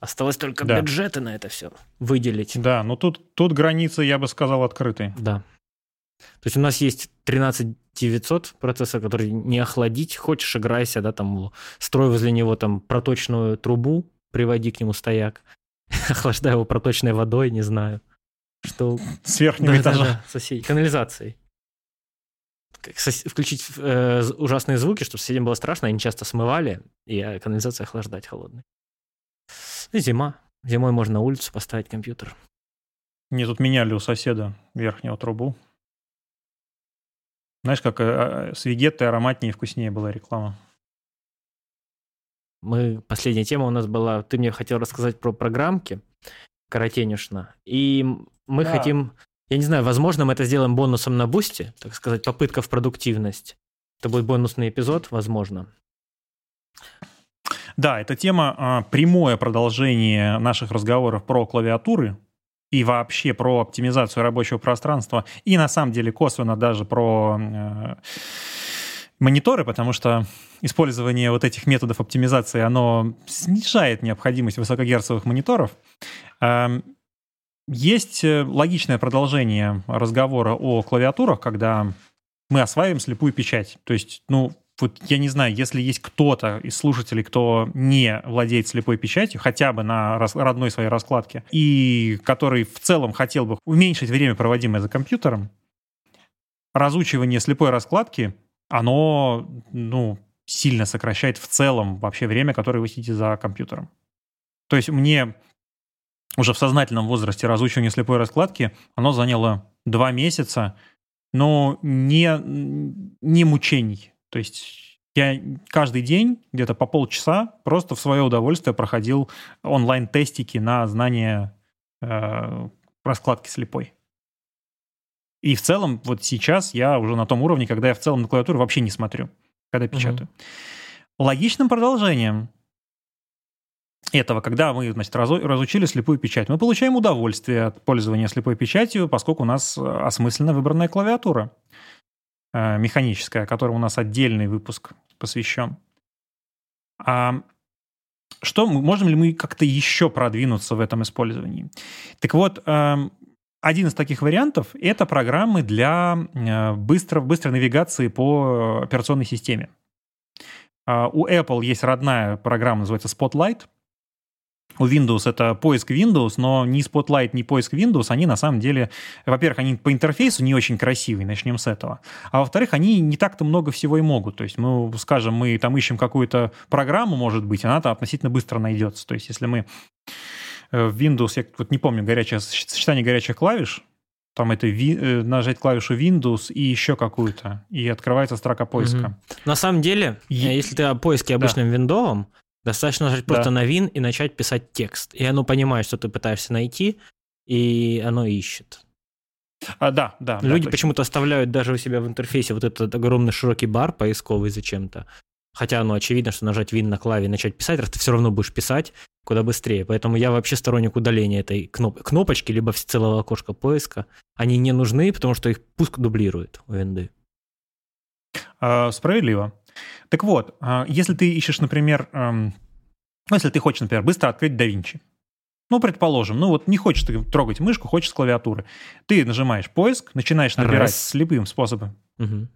Осталось только да. бюджеты на это все выделить. Да, но тут, тут границы, я бы сказал, открыты. Да. То есть у нас есть 13900 процессор, который не охладить, хочешь играйся, да, там строй возле него там проточную трубу, приводи к нему стояк, охлаждай его проточной водой, не знаю. Что... С верхнего да, этажа. Да, да. Канализацией. Сос... Включить э, ужасные звуки, чтобы соседям было страшно, они часто смывали, и э, канализация охлаждать холодной. И зима. Зимой можно на улицу поставить компьютер. Мне тут меняли у соседа верхнюю трубу. Знаешь, как э, с Вегеттой ароматнее и вкуснее была реклама. Мы, последняя тема у нас была, ты мне хотел рассказать про программки, коротенюшно. И мы да. хотим, я не знаю, возможно, мы это сделаем бонусом на бусте, так сказать, попытка в продуктивность. Это будет бонусный эпизод, возможно. Да, эта тема а, прямое продолжение наших разговоров про клавиатуры и вообще про оптимизацию рабочего пространства, и на самом деле косвенно даже про э, мониторы, потому что использование вот этих методов оптимизации, оно снижает необходимость высокогерцовых мониторов. Эм, есть э, логичное продолжение разговора о клавиатурах, когда мы осваиваем слепую печать. То есть, ну, вот я не знаю, если есть кто-то из слушателей, кто не владеет слепой печатью, хотя бы на родной своей раскладке, и который в целом хотел бы уменьшить время, проводимое за компьютером, разучивание слепой раскладки, оно, ну, сильно сокращает в целом вообще время, которое вы сидите за компьютером. То есть мне уже в сознательном возрасте разучивание слепой раскладки, оно заняло два месяца, но не, не мучений. То есть я каждый день где-то по полчаса просто в свое удовольствие проходил онлайн-тестики на знание э, раскладки слепой. И в целом вот сейчас я уже на том уровне, когда я в целом на клавиатуру вообще не смотрю, когда печатаю. Угу. Логичным продолжением этого, когда мы значит, разучили слепую печать, мы получаем удовольствие от пользования слепой печатью, поскольку у нас осмысленно выбранная клавиатура. Э, механическая, которой у нас отдельный выпуск посвящен. А что, можем ли мы как-то еще продвинуться в этом использовании? Так вот, эм, один из таких вариантов – это программы для э, быстро, быстрой навигации по операционной системе. А, у Apple есть родная программа, называется Spotlight – у Windows это поиск Windows, но ни Spotlight, ни поиск Windows, они на самом деле, во-первых, они по интерфейсу не очень красивые, начнем с этого. А во-вторых, они не так-то много всего и могут. То есть мы, скажем, мы там ищем какую-то программу, может быть, она там относительно быстро найдется. То есть если мы в Windows, я вот не помню, горячее, сочетание горячих клавиш, там это ви, э, нажать клавишу Windows и еще какую-то, и открывается строка поиска. Угу. На самом деле, и... Э, если ты о поиске обычным да. виндовом, Достаточно нажать просто да. на вин и начать писать текст. И оно понимает, что ты пытаешься найти, и оно ищет. А, да, да. Люди да, почему-то оставляют даже у себя в интерфейсе вот этот огромный широкий бар поисковый зачем-то. Хотя, ну, очевидно, что нажать вин на клаве и начать писать, раз ты все равно будешь писать куда быстрее. Поэтому я вообще сторонник удаления этой кноп- кнопочки, либо целого окошка поиска. Они не нужны, потому что их пуск дублирует у винды. А, справедливо. Так вот, а, если ты ищешь, например, эм, ну, если ты хочешь, например, быстро открыть DaVinci, ну, предположим, ну вот не хочешь ты трогать мышку, хочешь с клавиатуры. Ты нажимаешь поиск, начинаешь набирать Раз. слепым способом. Угу.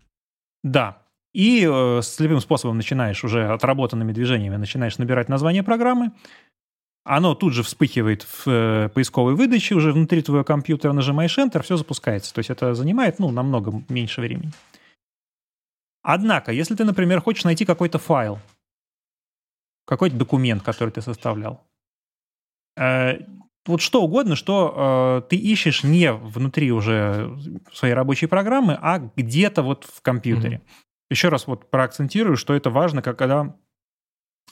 Да. И э, слепым способом начинаешь уже отработанными движениями, начинаешь набирать название программы. Оно тут же вспыхивает в э, поисковой выдаче, уже внутри твоего компьютера нажимаешь Enter, все запускается. То есть это занимает, ну, намного меньше времени. Однако, если ты, например, хочешь найти какой-то файл, какой-то документ, который ты составлял, э, вот что угодно, что э, ты ищешь не внутри уже своей рабочей программы, а где-то вот в компьютере. Mm-hmm. Еще раз вот проакцентирую, что это важно, когда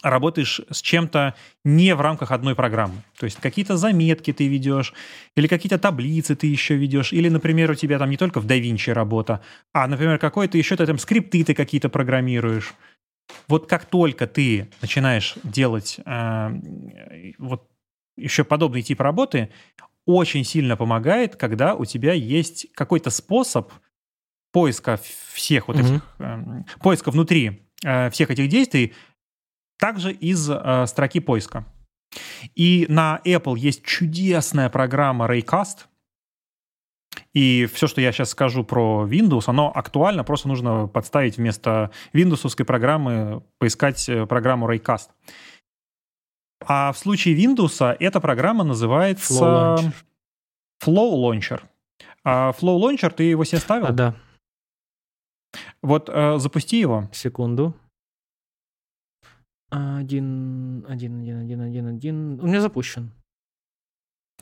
работаешь с чем-то не в рамках одной программы. То есть какие-то заметки ты ведешь, или какие-то таблицы ты еще ведешь, или, например, у тебя там не только в DaVinci работа, а, например, какой-то еще ты там скрипты ты какие-то программируешь. Вот как только ты начинаешь делать э, вот еще подобный тип работы, очень сильно помогает, когда у тебя есть какой-то способ поиска всех вот mm-hmm. этих, э, поиска внутри э, всех этих действий, также из э, строки поиска. И на Apple есть чудесная программа Raycast. И все, что я сейчас скажу про Windows, оно актуально, просто нужно подставить вместо Windows программы, поискать э, программу Raycast. А в случае Windows эта программа называется Flow Launcher. Flow Launcher. А Flow Launcher, ты его себе ставил? А, да. Вот э, запусти его. Секунду. Один, один, один, один, один, один. У меня запущен.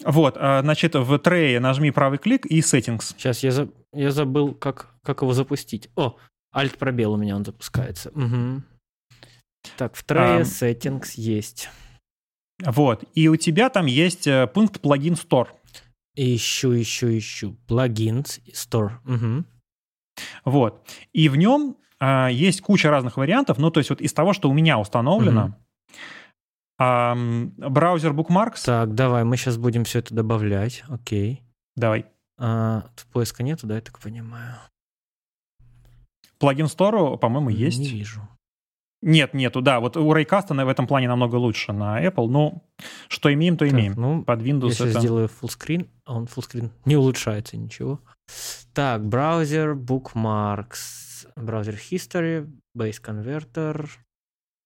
Вот, а, значит, в трее нажми правый клик и settings. Сейчас я, за... я забыл, как, как его запустить. О, Alt пробел у меня он запускается. Угу. Так, в трее А, settings есть. Вот, и у тебя там есть э, пункт плагин store. Ищу, ищу, ищу. Плагинс, store. Угу. Вот, и в нем есть куча разных вариантов, ну, то есть вот из того, что у меня установлено, ам, браузер Bookmarks, Так, давай, мы сейчас будем все это добавлять. Окей. давай, А, поиска нету, да, я так понимаю? плагин store, по-моему, Не есть. вижу. Нет, нету, да, вот у Raycast в этом плане намного лучше на Apple, ну, что имеем, то Так, имеем. ну, Под Windows я сейчас это... сделаю full screen, а он full screen не улучшается ничего. Так, браузер, bookmarks, браузер history, base converter.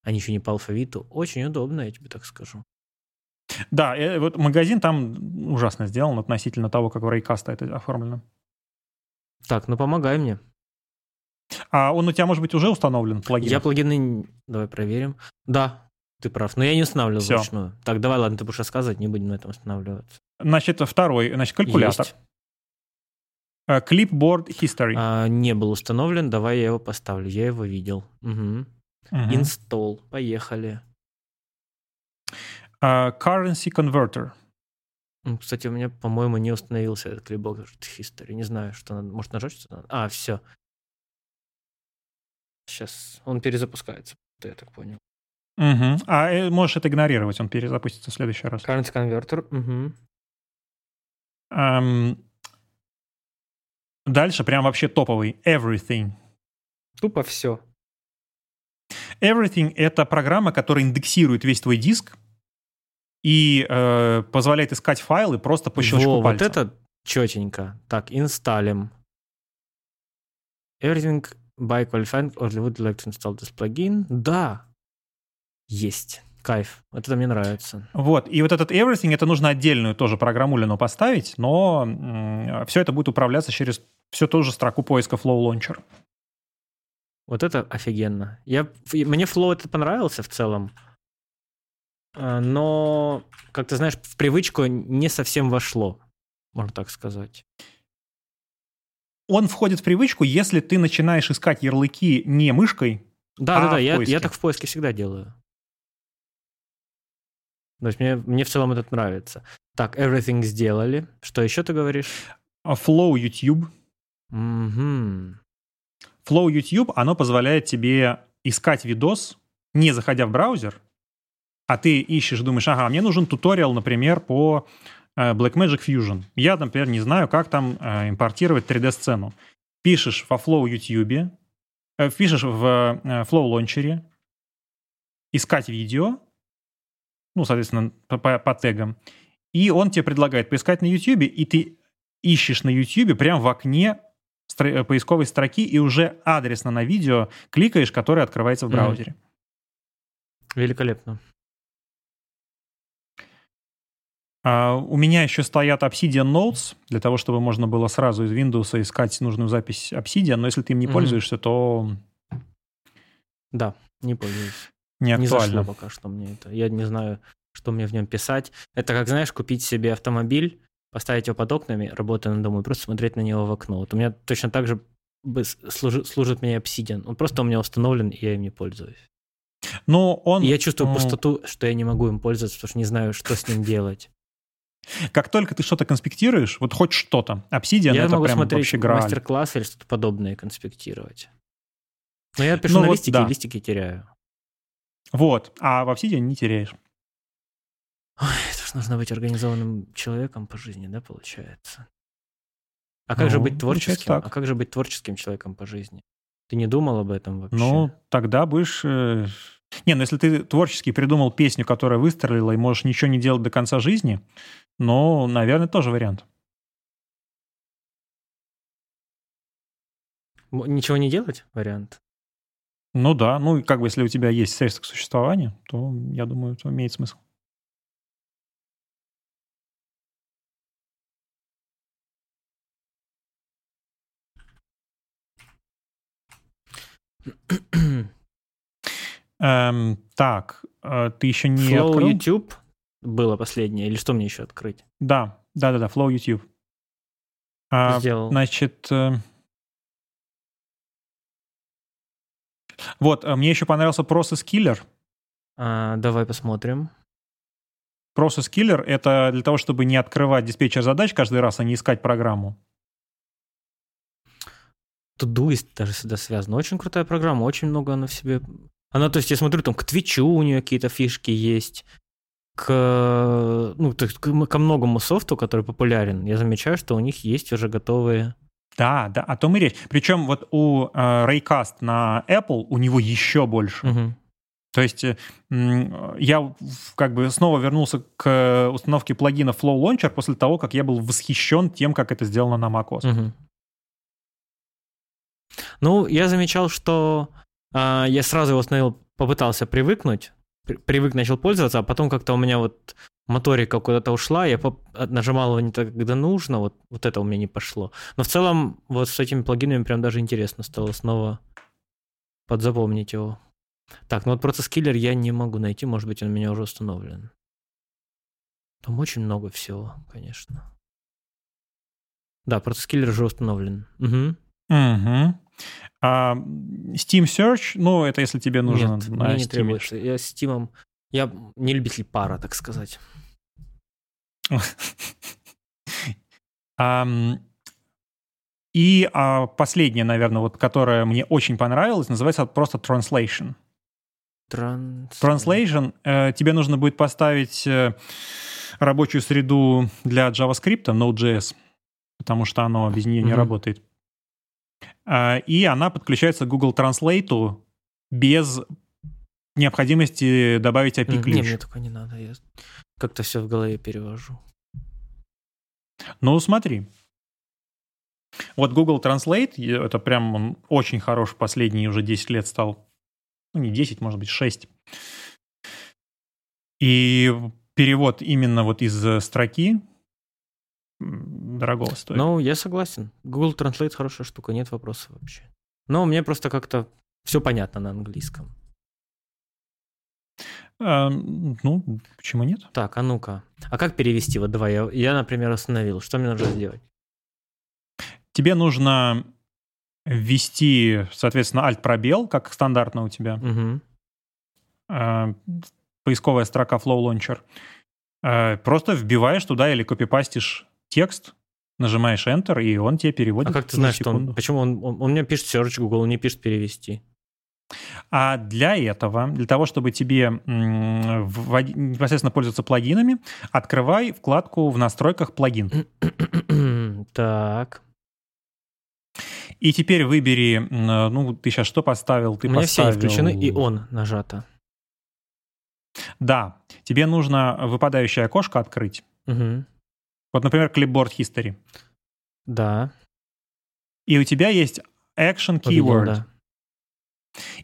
Они еще не по алфавиту. Очень удобно, я тебе так скажу. Да, э, вот магазин там ужасно сделан относительно того, как у Raycast это оформлено. Так, ну помогай мне. А он у тебя, может быть, уже установлен, плагин? Я плагины... Давай проверим. Да, ты прав. Но я не устанавливал Всё. вручную. Так, давай, ладно, ты будешь рассказывать, не будем на этом останавливаться. Значит, второй, значит, калькулятор. Есть. Clipboard History. А, не был установлен, давай я его поставлю. Я его видел. Угу. Мгм. Инсталл. Поехали. Э, Currency Converter. Кстати, у меня, по-моему, не установился этот клипбок History. Не знаю, что надо. Может, нажать что-то надо? А, все. Сейчас он перезапускается, я так понял. Мгм. А э, можешь это игнорировать, он перезапустится в следующий раз. Current Converter. Угу. Эм, Дальше прям вообще топовый. Everything. Тупо все. Everything — это программа, которая индексирует весь твой диск и э, позволяет искать файлы просто по щелчку Во, вот пальца. это четенько. Так, инсталлим. Everything by qualifying or would like to install this plugin? Да. Есть. Кайф. Вот это мне нравится. Вот, и вот этот Everything, это нужно отдельную тоже программулину поставить, но все это будет управляться через всю ту же строку поиска Flow Launcher. Вот это офигенно. Я, мне Flow это понравился в целом. А, Но, как ты знаешь, в привычку не совсем вошло, можно так сказать. Он входит в привычку, если ты начинаешь искать ярлыки не мышкой, Да, да, А, да, в я, я так в поиске всегда делаю. То есть мне, мне в целом этот нравится. Так, everything сделали. Что еще ты говоришь? а Flow YouTube. Мгм. Flow YouTube, оно позволяет тебе искать видос, не заходя в браузер, а ты ищешь, думаешь, ага, мне нужен туториал, например, по э, Blackmagic Fusion. Я, например, не знаю, как там э, импортировать 3D-сцену. Пишешь во Flow YouTube, э, пишешь в Flow Launcher, искать видео, ну, соответственно, по, по- по тегам, и он тебе предлагает поискать на YouTube, и ты ищешь на YouTube прямо в окне э, поисковой строки и уже адресно на видео кликаешь, которое открывается в браузере. Великолепно. А, у меня еще стоят Obsidian Notes, для того, чтобы можно было сразу из Windows искать нужную запись Obsidian, но если ты им не Мгм. пользуешься, то Да, не пользуюсь. Не Не актуально. зашло пока что мне это. Я не знаю, что мне в нем писать. Это как, знаешь, купить себе автомобиль, поставить его под окнами, работая на дому, и просто смотреть на него в окно. Вот у меня точно так же бы с- служи- служит мне Obsidian. Он просто у меня установлен, и я им не пользуюсь. Но он, И я чувствую м, пустоту, что я не могу им пользоваться, потому что не знаю, что с ним делать. как только ты что-то конспектируешь, вот хоть что-то, Obsidian я это могу прям смотреть вообще грааль. мастер-класс или что-то подобное конспектировать. Но я пишу Ну на вот листике, да. и листики теряю. Вот, а в Obsidian не теряешь. Ой, это ж нужно быть организованным человеком по жизни, да, получается? А как же Ну, быть получается творческим? А как же быть творческим человеком по жизни? Ты не думал об этом вообще? Ну, тогда будешь... э, Не, ну если ты творчески придумал песню, которая выстрелила, и можешь ничего не делать до конца жизни, ну, наверное, тоже вариант. Ничего не делать? Вариант. Ну да, ну и как бы если у тебя есть средства к существованию, то я думаю, это имеет смысл. Эм, так, э, ты еще не Flow открыл? YouTube. было последнее, или что мне еще открыть? Да, да-да-да, Flow YouTube. А, Сделал. Значит, э, вот, э, мне еще понравился Process Killer. А, давай посмотрим. Process Killer — это для того, чтобы не открывать диспетчер задач каждый раз, а не искать программу. Todoist даже сюда связано. Очень крутая программа, очень много она в себе... Она, то есть, я смотрю, там к Твичу у нее какие-то фишки есть, к, ну, то есть, к- ко многому софту, который популярен. Я замечаю, что у них есть уже готовые... Да, да, о том и речь. Причем вот у э, Raycast на Apple у него еще больше. Мгм. То есть э, я как бы снова вернулся к установке плагина Flow Launcher после того, как я был восхищен тем, как это сделано на macOS. Мгм. Ну, я замечал, что а, я сразу его установил, попытался привыкнуть, при- привык, начал пользоваться, а потом как-то у меня вот моторика куда-то ушла, я от- нажимал его не так, когда нужно, вот, вот это у меня не пошло. Но в целом вот с этими плагинами прям даже интересно стало снова подзапомнить его. Так, ну вот процесс киллер я не могу найти, может быть, он у меня уже установлен. Там очень много всего, конечно. Да, процесс киллер уже установлен. Мгм. Мгм. А, Steam Search, ну, это если тебе нужно Нет, мне не Steam. требуется. Я с Тимом... Я не любитель пара, так сказать. И а, последнее, наверное, вот, которое мне очень понравилось, называется просто Translation. Translation, э, тебе нужно будет поставить э, рабочую среду для JavaScript, Node.js, потому что оно без нее не работает. А, И она подключается к Google Translate без необходимости добавить Не, API-ключ. мне только не надо. Я как-то все в голове перевожу. Ну, смотри. Вот Google Translate, это прям он очень хорош последние уже 10 лет стал. Ну, не 10, может быть, 6. И перевод именно вот из э, строки м, дорогого стоит. Ну, я согласен. Google Translate хорошая штука, нет вопросов вообще. Но мне просто как-то все понятно на английском. А, ну, почему нет? Так, а ну-ка. А как перевести? Вот давай, я, я, например, остановил. Что мне нужно сделать? Тебе нужно ввести, соответственно, alt-пробел, как стандартно у тебя. Э, поисковая строка Flow Launcher, э, просто вбиваешь туда или копипастишь текст, нажимаешь Enter, и он тебе переводит. А как ты знаешь, что он... Почему он, он, он мне пишет search Google, он не пишет перевести? А для этого, для того, чтобы тебе непосредственно пользоваться плагинами, открывай вкладку в настройках плагин. так. И теперь выбери, ну, ты сейчас что поставил? Ты У меня все поставил... они включены, и он нажато. Да, тебе нужно выпадающее окошко открыть. Мгм. Вот, например, Clipboard History. Да. И у тебя есть Action Keyword. да.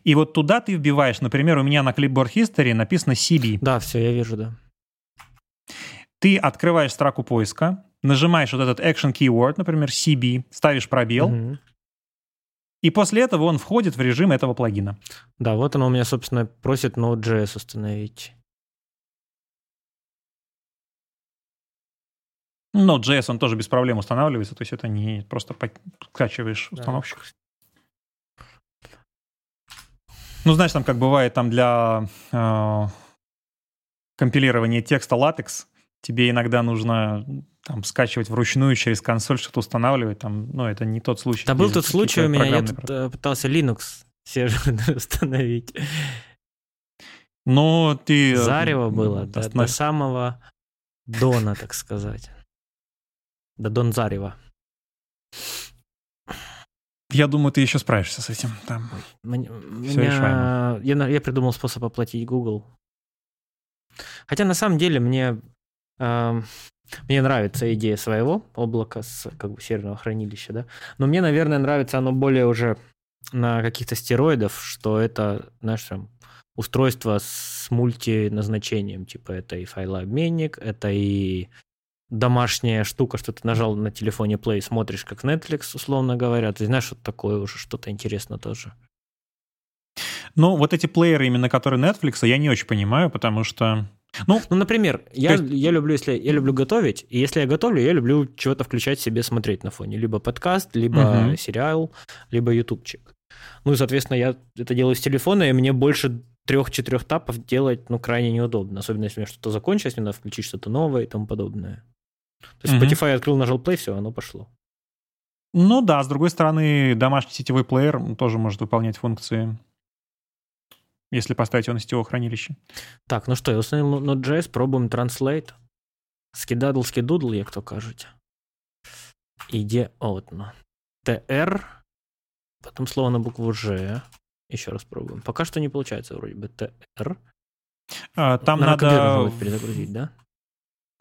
И вот туда ты вбиваешь, например, у меня на Clipboard History написано CB. Да, все, я вижу, да. Ты открываешь строку поиска, нажимаешь вот этот Action Keyword, например, CB, ставишь пробел, Мгм. и после этого он входит в режим этого плагина. Да, вот оно у меня, собственно, просит Node.js установить. Но JS он тоже без проблем устанавливается, то есть это не просто скачиваешь Да. установщик. Ну, знаешь, там как бывает там для э, компилирования текста латекс, тебе иногда нужно там скачивать вручную через консоль что-то устанавливать, там, ну, это не тот случай. Да был тот случай у меня, я тут э, пытался Linux сервер установить. Но ты... э, Зарево было, останови- до самого Дона, так сказать. До Дон Зарева. Я думаю, ты еще справишься с этим. Там. Мне- Всё меня- я, я придумал способ оплатить Google. Хотя на самом деле мне, эм, мне нравится идея своего облака с как бы серверного хранилища, да. Но мне, наверное, нравится оно более уже на каких-то стероидов, что это, знаешь, там, устройство с мультиназначением. Типа это и файлообменник, это и домашняя штука, что ты нажал на телефоне Play, смотришь как Netflix, условно говоря. Ты знаешь, вот такое уже что-то интересно тоже. Ну, вот эти плееры, именно которые Netflix, я не очень понимаю, потому что Ну, ну например, я, есть... я люблю, если я люблю готовить, и если я готовлю, я люблю чего-то включать себе смотреть на фоне. Либо подкаст, либо угу. сериал, либо ютубчик. Ну и, соответственно, я это делаю с телефона, и мне больше трех-четырех тапов делать, ну, крайне неудобно. Особенно, если у меня что-то закончилось, мне надо включить что-то новое и тому подобное. То есть угу. Spotify открыл, нажал play, все, оно пошло. Ну да, с другой стороны, домашний сетевой плеер тоже может выполнять функции если поставить его на сетевое хранилище. Так, ну что, я установил Node.js, пробуем Translate. Скидадл, скидудл, як то кажуть. Іде одно. TR, потом слово на букву Ж. Еще раз пробуем. Пока что не получается вроде бы TR. А, там надо... надо... перезагрузить, да?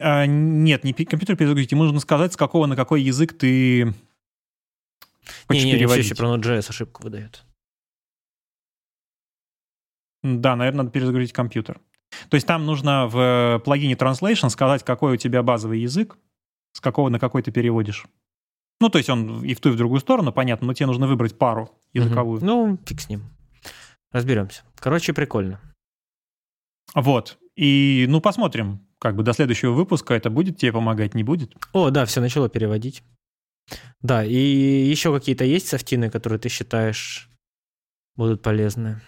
А, нет, не компьютер перезагрузить. Ему нужно сказать, с какого на какой язык ты хочешь не, не, переводить. Не, все еще про Node.js ошибку выдает. Да, наверное, надо перезагрузить компьютер. То есть там нужно в плагине Translation сказать, какой у тебя базовый язык, с какого на какой ты переводишь. Ну, то есть он и в ту, и в другую сторону, понятно, но тебе нужно выбрать пару языковую. Угу. Ну, фиг с ним. Разберемся. Короче, прикольно. Вот. И, ну, посмотрим, как бы до следующего выпуска это будет тебе помогать, не будет. О, да, все начало переводить. Да, и еще какие-то есть софтины, которые ты считаешь будут полезны?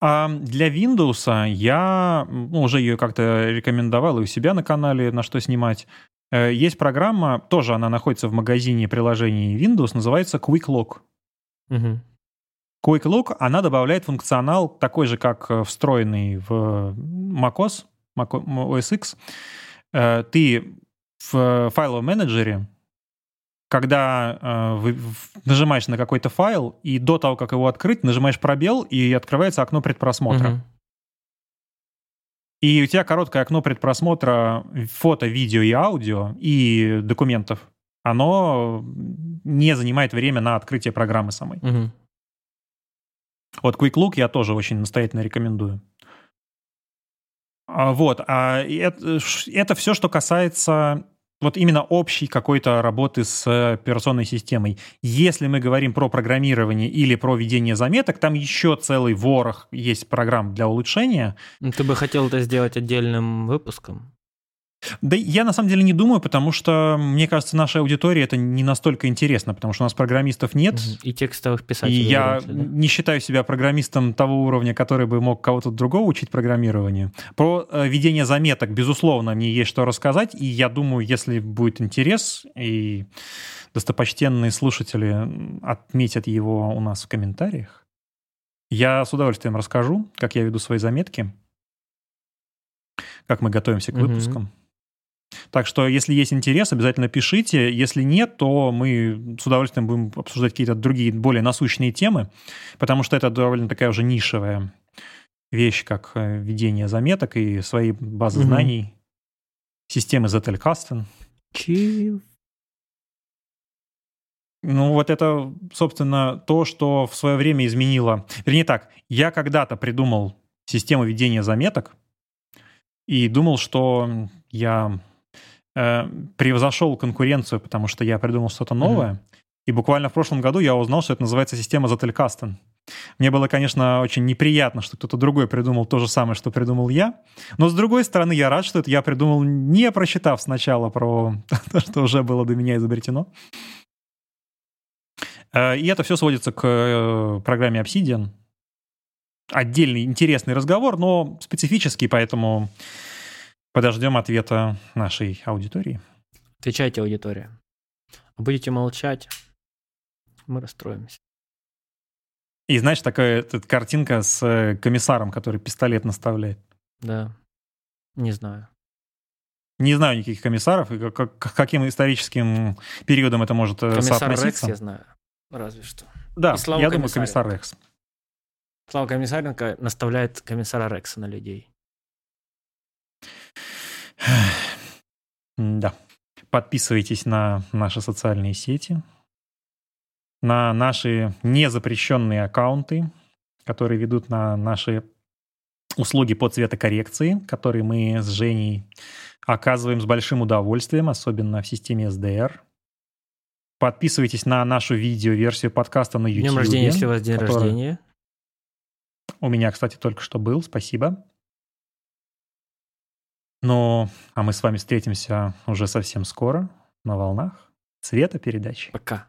А для Windows я ну, уже ее как-то рекомендовал и у себя на канале, на что снимать. Э, есть программа, тоже она находится в магазине приложений Windows, называется Quick Lock. Угу. Quick Lock, она добавляет функционал такой же, как э, встроенный в macOS, Mac OS X. Э, ты в файловом менеджере когда э, нажимаешь на какой-то файл, и до того, как его открыть, нажимаешь пробел, и открывается окно предпросмотра. Угу. И у тебя короткое окно предпросмотра фото, видео и аудио и документов. Оно не занимает время на открытие программы самой. Угу. Вот Quick Look я тоже очень настоятельно рекомендую. А, вот, а это, это все, что касается вот именно общей какой-то работы с операционной системой. Если мы говорим про программирование или про ведение заметок, там еще целый ворох есть программ для улучшения. Ты бы хотел это сделать отдельным выпуском? Да я на самом деле не думаю, потому что, мне кажется, нашей аудитории это не настолько интересно, потому что у нас программистов нет. И текстовых писателей. И я да? не считаю себя программистом того уровня, который бы мог кого-то другого учить программированию. Про э, ведение заметок, безусловно, мне есть что рассказать, и я думаю, если будет интерес, и достопочтенные слушатели отметят его у нас в комментариях, я с удовольствием расскажу, как я веду свои заметки, как мы готовимся к выпускам. Mm-hmm. Так что, если есть интерес, обязательно пишите. Если нет, то мы с удовольствием будем обсуждать какие-то другие, более насущные темы, потому что это довольно такая уже нишевая вещь, как э, ведение заметок и свои базы угу. знаний, системы Zettelkasten. Чив. Ну, вот это, собственно, то, что в свое время изменило. Вернее так, я когда-то придумал систему ведения заметок и думал, что я э, превзошел конкуренцию, потому что я придумал что-то новое. Mm-hmm. И буквально в прошлом году я узнал, что это называется система Zettelkasten. Мне было, конечно, очень неприятно, что кто-то другой придумал то же самое, что придумал я. Но, с другой стороны, я рад, что это я придумал, не прочитав сначала про то, что уже было до меня изобретено. Э, и это все сводится к э, программе Obsidian. Отдельный интересный разговор, но специфический, поэтому Подождем ответа нашей аудитории. Отвечайте, аудитория. Будете молчать, мы расстроимся. И знаешь, такая эта картинка с э, комиссаром, который пистолет наставляет. Да, не знаю. Не знаю никаких комиссаров, и как, каким историческим периодом это может э, Комиссар соотноситься. Рекс я знаю, разве что. Да, я комиссаренко. думаю, комиссар Рекс. Слава Комиссаренко наставляет комиссара Рекса на людей. Да. Подписывайтесь на наши социальные сети, на наши незапрещенные аккаунты, которые ведут на наши услуги по цветокоррекции, которые мы с Женей оказываем с большим удовольствием, особенно в системе SDR. Подписывайтесь на нашу видео-версию подкаста на YouTube. Днем рождения, если у вас день который... рождения. У меня, кстати, только что был, спасибо. Ну, а мы с вами встретимся уже совсем скоро на волнах цвета передачи. Пока.